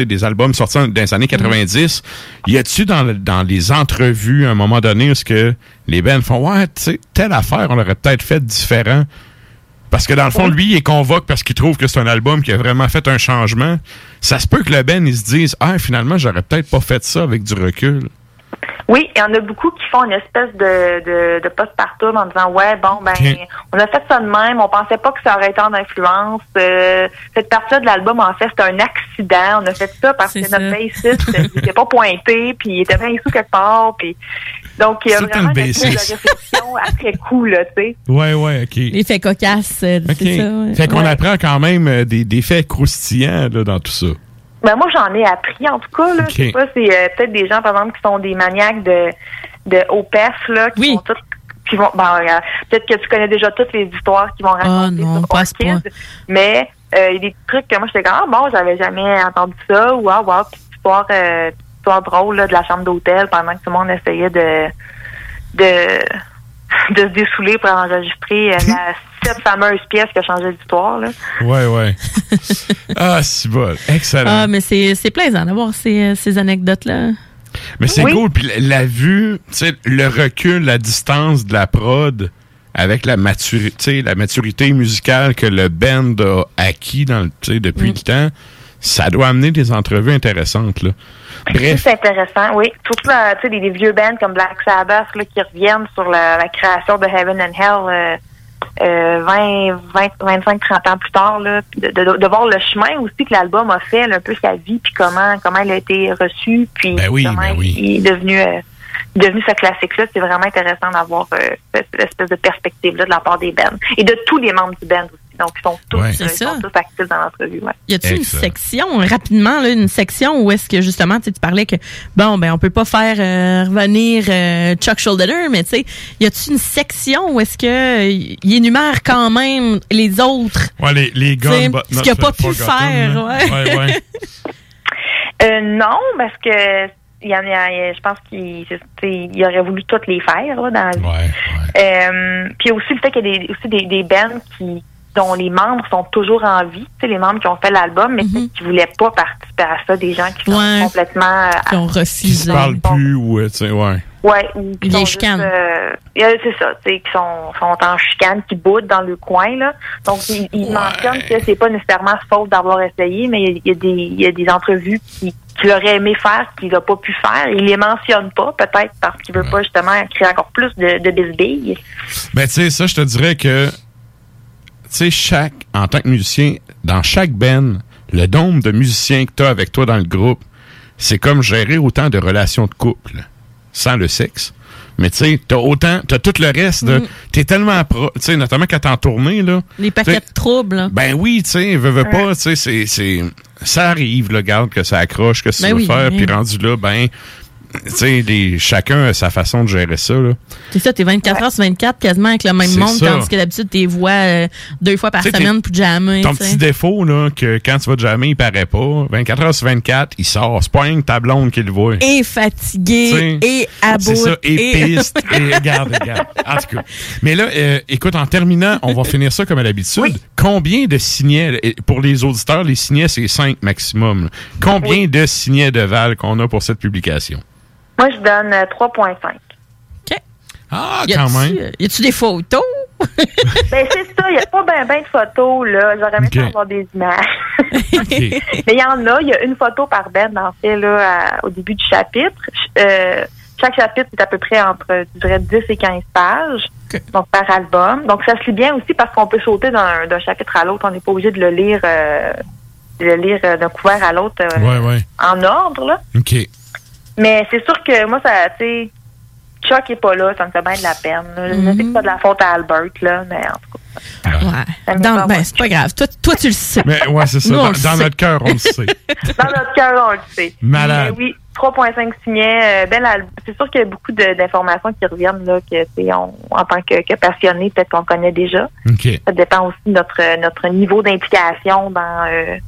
des albums sortis dans les années 90. Y a-tu dans, le- dans les entrevues, à un moment donné, où ce que les bands font, ouais, telle affaire, on aurait peut-être fait différent? Parce que dans le fond, lui, il est convoque parce qu'il trouve que c'est un album qui a vraiment fait un changement. Ça se peut que le Ben, il se dise, ah, finalement, j'aurais peut-être pas fait ça avec du recul. Oui, il y en a beaucoup qui font une espèce de, de, de post-partum en disant ouais bon ben on a fait ça de même, on pensait pas que ça aurait été en influence. Euh, cette partie-là de l'album en fait c'est un accident, on a fait ça parce que notre bassiste n'était pas pointé puis il était bien sous quelque part puis donc il y a C'est vraiment un une bassiste. espèce de réflexion après coup là tu sais. Ouais, ouais, OK. L'effet cocasse, euh, OK. c'est ça. ouais. Fait qu'on Ouais. apprend quand même euh, des, des faits croustillants là, dans tout ça. Ben moi j'en ai appris en tout cas là. Je sais pas c'est euh, peut-être des gens par exemple qui sont des maniaques de de OPEF là qui vont toutes qui vont ben, euh, peut-être que tu connais déjà toutes les histoires qui vont raconter non, sur pas à ce point. Orchid, mais euh, il y a des trucs que moi j'étais comme ah bon j'avais jamais entendu ça ou ah wow petite histoire euh, petite histoire drôle là, de la chambre d'hôtel pendant que tout le monde essayait de de de se dessouler pour enregistrer euh, la cette fameuse pièce qui a changé l'histoire là. Ouais, ouais. ah, c'est bon. Excellent. Ah, mais c'est c'est plaisant d'avoir ces, ces anecdotes-là. Mais c'est Oui. cool. Puis la, la vue, tu sais, le recul, la distance de la prod avec la maturité, la maturité musicale que le band a acquis dans, le- tu sais, depuis le temps, ça doit amener des entrevues intéressantes. Là. Bref. C'est intéressant, oui. Surtout euh, tu sais, des, des vieux bands comme Black Sabbath là, qui reviennent sur la, la création de Heaven and Hell euh, euh, 20, 20, 25, 30 ans plus tard. Là, de, de, de voir le chemin aussi que l'album a fait, là, un peu sa vie, puis comment comment il a été reçu, puis Ben oui, comment ben oui. il est devenu euh, devenu ce classique-là. C'est vraiment intéressant d'avoir euh, cette espèce de perspective-là de la part des bands. Et de tous les membres du band aussi. Donc, ils sont tous, Ouais. euh, C'est ils ça. sont tous actifs dans l'entrevue. Ouais. Y a-t-il une section, rapidement, là, une section où est-ce que justement, tu parlais que, bon, ben, on peut pas faire euh, revenir euh, Chuck Schuldiner, mais tu sais, y a-t-il une section où est-ce que euh, il énumère quand même les autres? Ouais, les, les Tu sais, guns, but ce qu'il a pas pu faire, ouais. ouais, ouais. Euh, non, parce que il y en a, je pense qu'il aurait voulu toutes les faire là, dans la vie. Euh, puis aussi le fait qu'il y a des, aussi des, des bands qui dont les membres sont toujours en vie, tu sais, les membres qui ont fait l'album, mais qui voulaient pas participer à ça, des gens qui sont Ouais. complètement euh, Qui ont Qui refusé. parlent plus ou, euh, tu sais, ouais. Ouais, ou qui juste, chicanes. euh, c'est ça, tu sais, qui sont, sont en chicane, qui boudent dans le coin, là. Donc, ils, ils mentionnent que c'est pas nécessairement faute d'avoir essayé, mais il y a- il y, a des, il y a des entrevues qui, qu'il aurait aimé faire, qu'il n'a pas pu faire. Il les mentionne pas, peut-être parce qu'il veut pas justement créer encore plus de, de bisbilles. Ben, tu sais, ça, je te dirais que, sais, chaque, en tant que musicien, dans chaque band, le nombre de musiciens que tu as avec toi dans le groupe, c'est comme gérer autant de relations de couple, sans le sexe. Mais tu sais, t'as autant, t'as tout le reste Mhm. t'es tellement pro, tu sais, notamment quand t'es en tournée, là. Les paquets de troubles. là. Ben oui, tu sais, veux, veux pas, tu sais, c'est, c'est, ça arrive, là, garde, que ça accroche, que ça Ben oui, faire, ben puis rendu là, ben, tu chacun a sa façon de gérer ça. C'est ça, t'es 24 heures sur 24 quasiment avec le même monde, ça. tandis que d'habitude, t'es vois euh, deux fois par semaine pour jammer. Ton petit défaut, là, que quand tu vas jamais, il paraît pas. 24 heures sur 24, il sort. C'est pas rien que ta blonde qui le voit. Et fatigué, T'sais, et à. C'est ça, et, piste, et regarde, regarde. En tout cas. Mais là, euh, écoute, en terminant, on va finir ça comme à l'habitude. Combien de signets, et pour les auditeurs, les signets, c'est 5 maximum. là. Combien de signets de Val qu'on a pour cette publication? Moi, je donne euh, 3.5. Ah, Y quand même. Y a-tu des photos? ben, c'est ça. Il n'y a pas bien ben de photos, là. J'aurais aimé Ok. ça avoir des images. Mais il y en a. Il y a une photo par band, en fait, là, à- au début du chapitre. Ch- euh, chaque chapitre est à peu près entre, je dirais, 10 et 15 pages. Donc, par album. Donc, ça se lit bien aussi parce qu'on peut sauter d'un d'un chapitre à l'autre. On n'est pas obligé de le lire, euh, de le lire euh, d'un couvert à l'autre euh, Ouais, ouais. en ordre, là. OK. Mais c'est sûr que moi, ça, tu sais, Chuck est pas là, ça me fait bien de la peine. là. Je sais que c'est pas de la faute à Albert, là, mais en tout cas. Ouais. Dans- ben, c'est pas grave. Toi, toi, tu le sais. Mais ouais, c'est ça. Nous, Dans, notre cœur, on le sait. Dans notre cœur, on le sait. Malade. Mais oui, 3.5 signets, bel album. C'est sûr qu'il y a beaucoup de- d'informations qui reviennent, là, que, tu sais, on, en tant que, que passionné, peut-être qu'on connaît déjà. OK. Ça dépend aussi de notre, notre niveau d'implication dans, euh,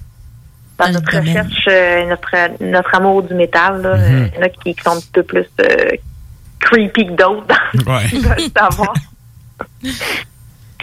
dans notre recherche, euh, notre, notre amour du métal. Là. Mhm. Euh, Il y en a qui, qui sont un petit peu plus euh, creepy que d'autres. Ouais. Veulent savoir.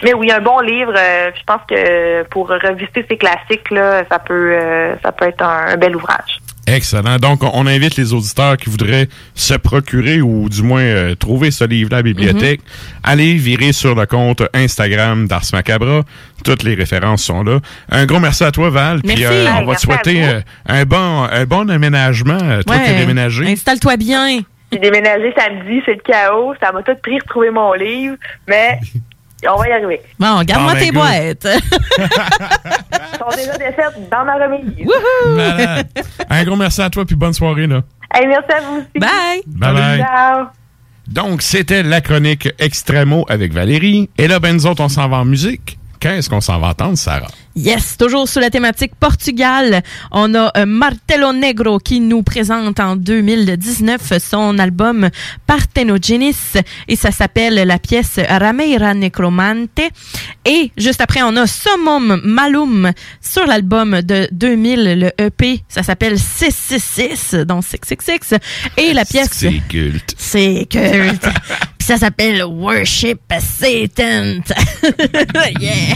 Mais oui, un bon livre, euh, je pense que pour revisiter ces classiques, là, ça peut euh, ça peut être un, un bel ouvrage. Excellent. Donc, on invite les auditeurs qui voudraient se procurer ou du moins euh, trouver ce livre-là à la bibliothèque. Allez virer sur le compte Instagram d'Ars Macabra. Toutes les références sont là. Un gros merci à toi, Val. Puis Merci. euh, on va te Merci souhaiter euh, un bon un bon aménagement. euh, Toi qui as déménagé. Installe-toi bien. J'ai déménagé samedi, c'est le chaos. Ça m'a tout pris retrouver mon livre, mais on va y arriver. Bon, garde-moi tes boîtes. Ils sont déjà défaites dans ma remise. Un gros merci à toi, puis bonne soirée, là. Hey, merci à vous aussi. Bye. Bye bye. Ciao. Donc, c'était la chronique Extremo avec Valérie. Et là, ben, nous autres, on s'en va en musique. Qu'est-ce qu'on s'en va entendre, Sarah? Yes, toujours sous la thématique Portugal. On a euh, Martelo Negro qui nous présente en 2019 son album Parthenogenis et ça s'appelle la pièce Rameira Necromante. Et juste après, on a Summum Malum sur l'album de 2000, le EP. Ça s'appelle 666, donc 666. Et la pièce... C'est culte. C'est culte. Ça s'appelle Worship Satan. yeah.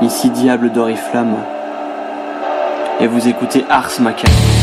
Ici Diable d'Oriflamme, et vous écoutez Ars Macabre.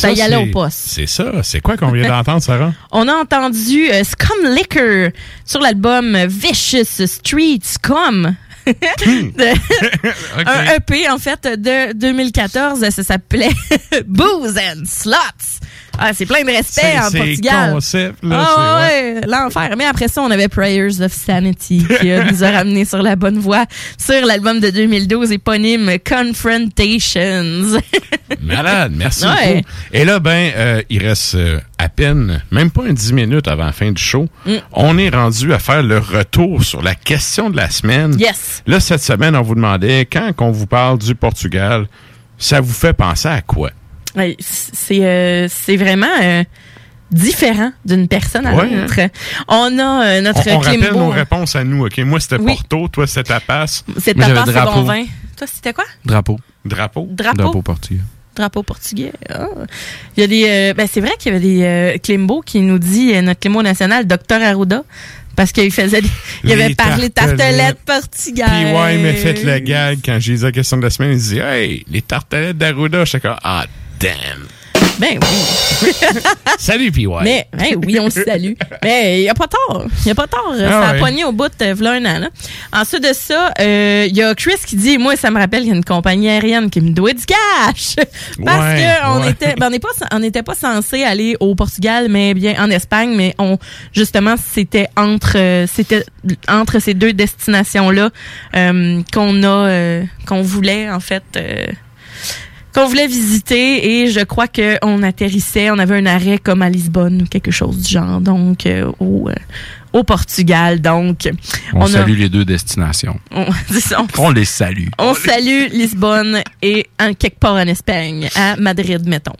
Ça y allait au poste. C'est ça. C'est quoi qu'on vient d'entendre, Sarah? On a entendu euh, Scum Liquor sur l'album Vicious Street Scum. De- Un EP, en fait, de 2014. Ça s'appelait Booze and Slots. Ah, c'est plein de respect en Portugal. concept, là, Ah, ouais, l'enfer. Mais après ça, on avait Prayers of Sanity qui nous a ramené sur la bonne voie sur l'album de 2012 éponyme Confrontations. Malade, merci Ouais. beaucoup. Et là, ben, euh, il reste euh, à peine, même pas un 10 minutes avant la fin du show. Mm. On est rendu à faire le retour sur la question de la semaine. Yes. Là, cette semaine, on vous demandait, quand on vous parle du Portugal, ça vous fait penser à quoi? Ouais, c'est euh, c'est vraiment euh, différent d'une personne à Ouais, l'autre. On a euh, notre On, on rappelle nos réponses à nous, OK? Moi, c'était Oui. Porto, toi, c'était Tapas. C'est tapas, c'est bon vin. Toi, c'était quoi? Drapeau. Drapeau? Drapeau. Drapeau portugais. Drapeau portugais. Ah. Il y a des. euh, ben, c'est vrai qu'il y avait des euh, Klimbo qui nous dit, euh, notre Klimbo national, Dr. Arruda, parce qu'il faisait des- il avait parlé tartelettes. tartelettes portugaises. Puis ouais, il m'a fait le gag quand j'ai dit la question de la semaine. Il dit Hey, les tartelettes d'Arruda. J'étais comme Ah, damn. Ben oui. Salut, PY. Mais, hein, oui, on le salue. Mais il n'y a pas tort. Il n'y a pas tort. Ah ça a pogné au bout de v'là un an. là. Ensuite de ça, euh, il y a Chris qui dit Moi, ça me rappelle qu'il y a une compagnie aérienne qui me doit du cash. Parce Ouais, qu'on ouais. était, ben, on n'est pas, n'était pas censé aller au Portugal, mais bien en Espagne, mais on, justement, c'était entre, euh, c'était entre ces deux destinations-là euh, qu'on a, euh, qu'on voulait, en fait, euh, qu'on voulait visiter et je crois qu'on atterrissait, on avait un arrêt comme à Lisbonne ou quelque chose du genre, donc euh, au, euh, au Portugal. Donc, On, a- salue les deux destinations. on, les salue. on salue Lisbonne et en, quelque part en Espagne, à Madrid, mettons.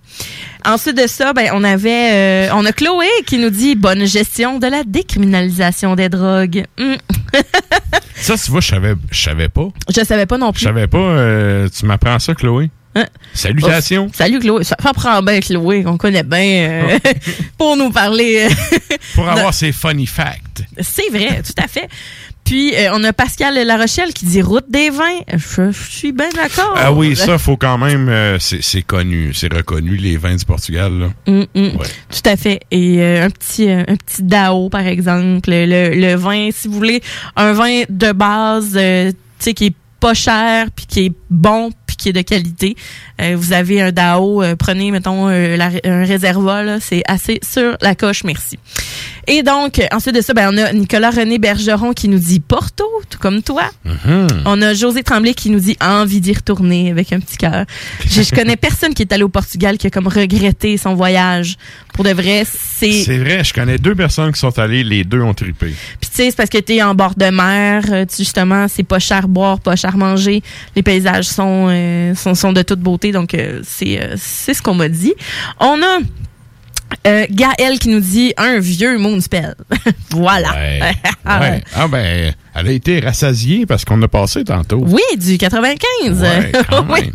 Ensuite de ça, ben, on avait, euh, on a Chloé qui nous dit bonne gestion de la décriminalisation des drogues. Hmm. Ça, tu vois, je savais, je savais pas. Je savais pas non Je plus. savais pas. euh, tu m'apprends ça, Chloé? Hein? Salutations. Oh, salut Chloé. Ça, prend bien Chloé, qu'on connaît bien, euh, pour nous parler. euh, Pour avoir ses funny facts. C'est vrai, tout à fait. Puis, euh, on a Pascal Larochelle qui dit route des vins. Je, je suis bien d'accord. Ah oui, ça, faut quand même. euh, c'est connu, c'est reconnu, les vins du Portugal. Là. Mm, mm. Tout à fait. Et euh, un petit un petit Dao, par exemple. Le, le vin, si vous voulez, un vin de base, tu sais, qui est pas cher, puis qui est bon, qui est de qualité. Euh, vous avez un Dao, euh, prenez, mettons, euh, la- un réservoir, là, c'est assez sur la coche, merci. Et donc, ensuite de ça, ben, on a Nicolas-René Bergeron qui nous dit Porto, tout comme toi. On a José Tremblay qui nous dit envie d'y retourner avec un petit cœur. Je, je connais personne qui est allé au Portugal qui a comme regretté son voyage. Pour de vrai, c'est C'est vrai, je connais deux personnes qui sont allées, les deux ont trippé. puis tu sais, c'est parce que t'es en bord de mer, tu- justement, c'est pas cher boire, pas cher manger. Les paysages sont euh, sont, sont de toute beauté, donc euh, c'est euh, c'est ce qu'on m'a dit. On a euh, Gaël qui nous dit un vieux moonspell. voilà. Ah ouais. Ouais. Ah ben, elle a été rassasiée parce qu'on a passé tantôt. Oui, du 95. Ouais, quand Oui. même.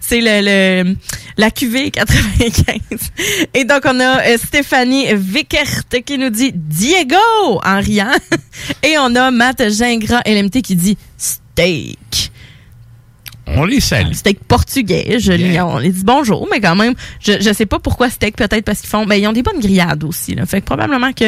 C'est le, le- la QV 95. Et donc, on a euh, Stéphanie Vickert qui nous dit Diego en riant. Et on a Matt Gingras LMT qui dit steak. On les salue. Steak portugais, je lis- on les dit bonjour, mais quand même, je, je sais pas pourquoi steak, peut-être parce qu'ils font, ben, ils ont des bonnes grillades aussi, là. Fait que probablement que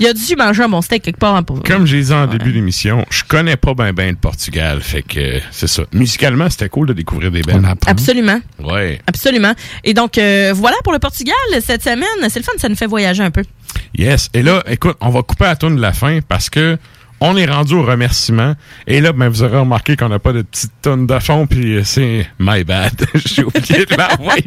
il a dû manger un bon steak quelque part. hein, pour- Comme j'ai dit en début d'émission, je connais pas bien ben le Portugal, fait que c'est ça. Musicalement, c'était cool de découvrir des bands. Absolument. Ouais. Absolument. Et donc, euh, voilà pour le Portugal cette semaine. C'est le fun, ça nous fait voyager un peu. Yes. Et là, écoute, on va couper la tourne de la fin parce que on est rendu au remerciement. Et là, ben, vous aurez remarqué qu'on n'a pas de petite tonne de fond, puis euh, c'est my bad. J'ai oublié de l'envoyer.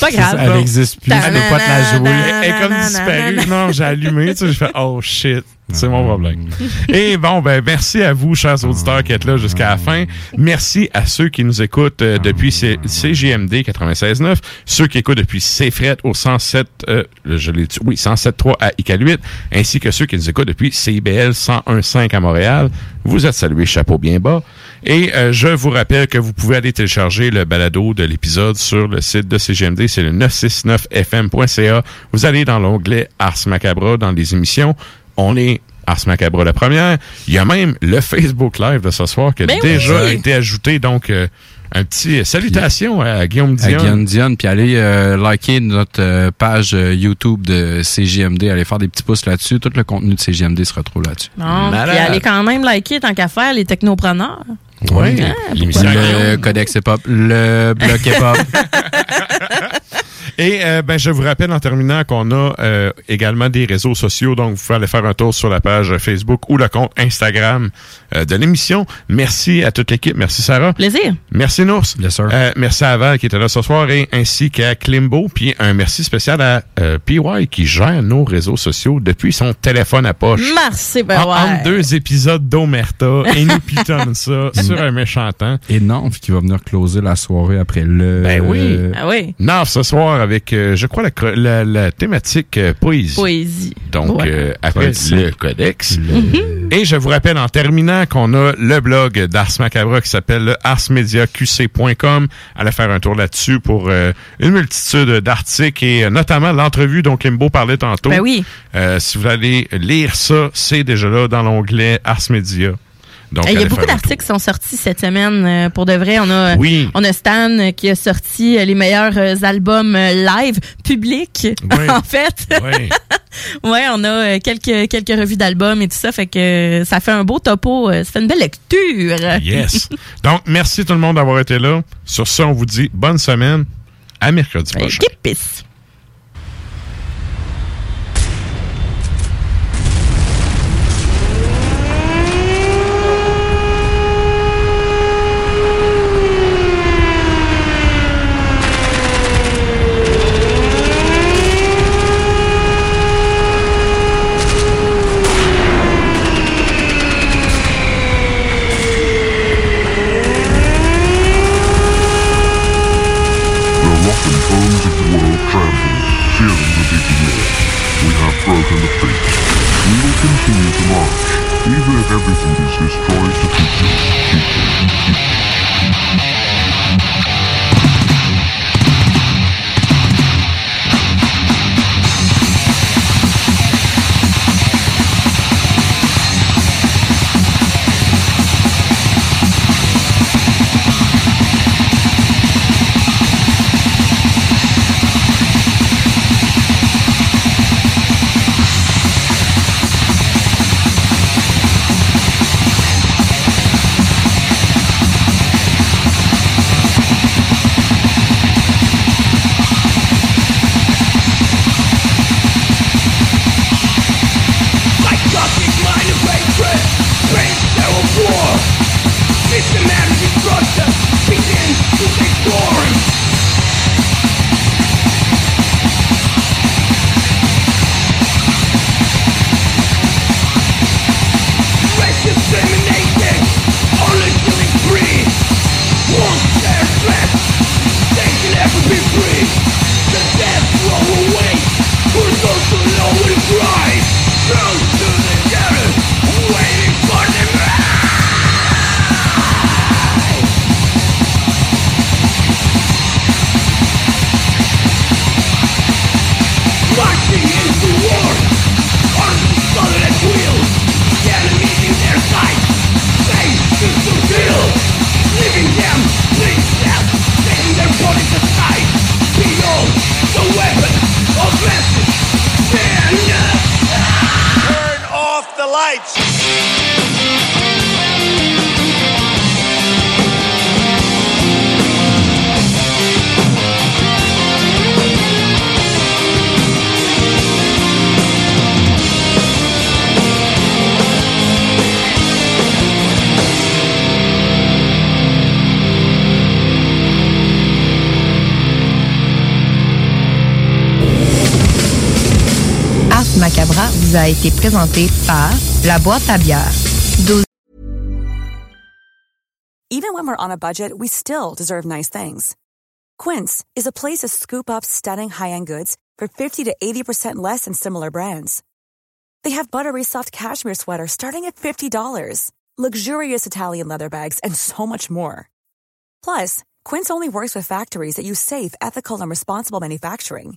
Pas grave. Elle n'existe plus. Elle peut pas te la jouer. Elle est comme disparue. Non, j'ai allumé, tu sais, j'ai fait oh shit. C'est mon problème. Et bon, ben merci à vous, chers auditeurs, qui êtes là jusqu'à la fin. Merci à ceux qui nous écoutent euh, depuis C- CGMD 96.9, ceux qui écoutent depuis CFRET au 107, euh, je l'ai dit, oui, 107.3 à ICAL8, ainsi que ceux qui nous écoutent depuis CIBL 101.5 à Montréal. Vous êtes salués, chapeau bien bas. Et euh, je vous rappelle que vous pouvez aller télécharger le balado de l'épisode sur le site de CGMD, c'est le 969fm.ca. Vous allez dans l'onglet Ars Macabra, dans les émissions. On est Ars Macabre la première. Il y a même le Facebook Live de ce soir qui a Ben déjà oui. été ajouté. Donc, euh, un petit euh, salutation à Guillaume À Dion. Guillaume Dion, puis allez euh, liker notre euh, page euh, YouTube de CJMD, allez faire des petits pouces là-dessus. Tout le contenu de CJMD se retrouve là-dessus. Non, puis allez quand même liker tant qu'à faire les technopreneurs. Oui, Ah, l'émission pourquoi le pas? Codex Hip-Hop, le bloc Hip-Hop. Et euh, ben, je vous rappelle en terminant qu'on a euh, également des réseaux sociaux, donc vous pouvez aller faire un tour sur la page Facebook ou le compte Instagram euh, de l'émission. Merci à toute l'équipe. Merci Sarah. Plaisir. Merci Nours. Bien sûr. Euh, merci à Val qui était là ce soir et ainsi qu'à Klimbo. Puis un merci spécial à euh, PY qui gère nos réseaux sociaux depuis son téléphone à poche. Merci, ben En- ouais. Entre deux épisodes d'Omerta et nous pitonnent ça sur un méchant temps. Et Nanf qui va venir closer la soirée après le... Ben oui. Ah oui. Non, ce soir avec, euh, je crois, la, cro- la, la thématique euh, poésie. Poésie. Donc, Ouais. euh, après Poésie. le codex. Et je vous rappelle en terminant qu'on a le blog d'Ars Macabre qui s'appelle le arsmediaqc.com. Allez faire un tour là-dessus pour euh, une multitude d'articles et euh, notamment l'entrevue dont Limbo parlait tantôt. Ben oui. Euh, si vous allez lire ça, c'est déjà là dans l'onglet Ars Media. Donc, Il y a beaucoup d'articles qui sont sortis cette semaine. euh, pour de vrai, on a, Oui. on a Stan euh, qui a sorti euh, les meilleurs albums live publics, Oui. en fait. Oui. ouais, on a quelques, quelques revues d'albums et tout ça. Fait que ça fait un beau topo. Ça fait une belle lecture. Yes. Donc, merci tout le monde d'avoir été là. Sur ça, on vous dit bonne semaine. À mercredi prochain. Été présenté par La Boîte à bière. 12 Even when we're on a budget, we still deserve nice things. Quince is a place to scoop up stunning high-end goods for 50 to 80% less than similar brands. They have buttery soft cashmere sweaters starting at $50, luxurious Italian leather bags, and so much more. Plus, Quince only works with factories that use safe, ethical, and responsible manufacturing.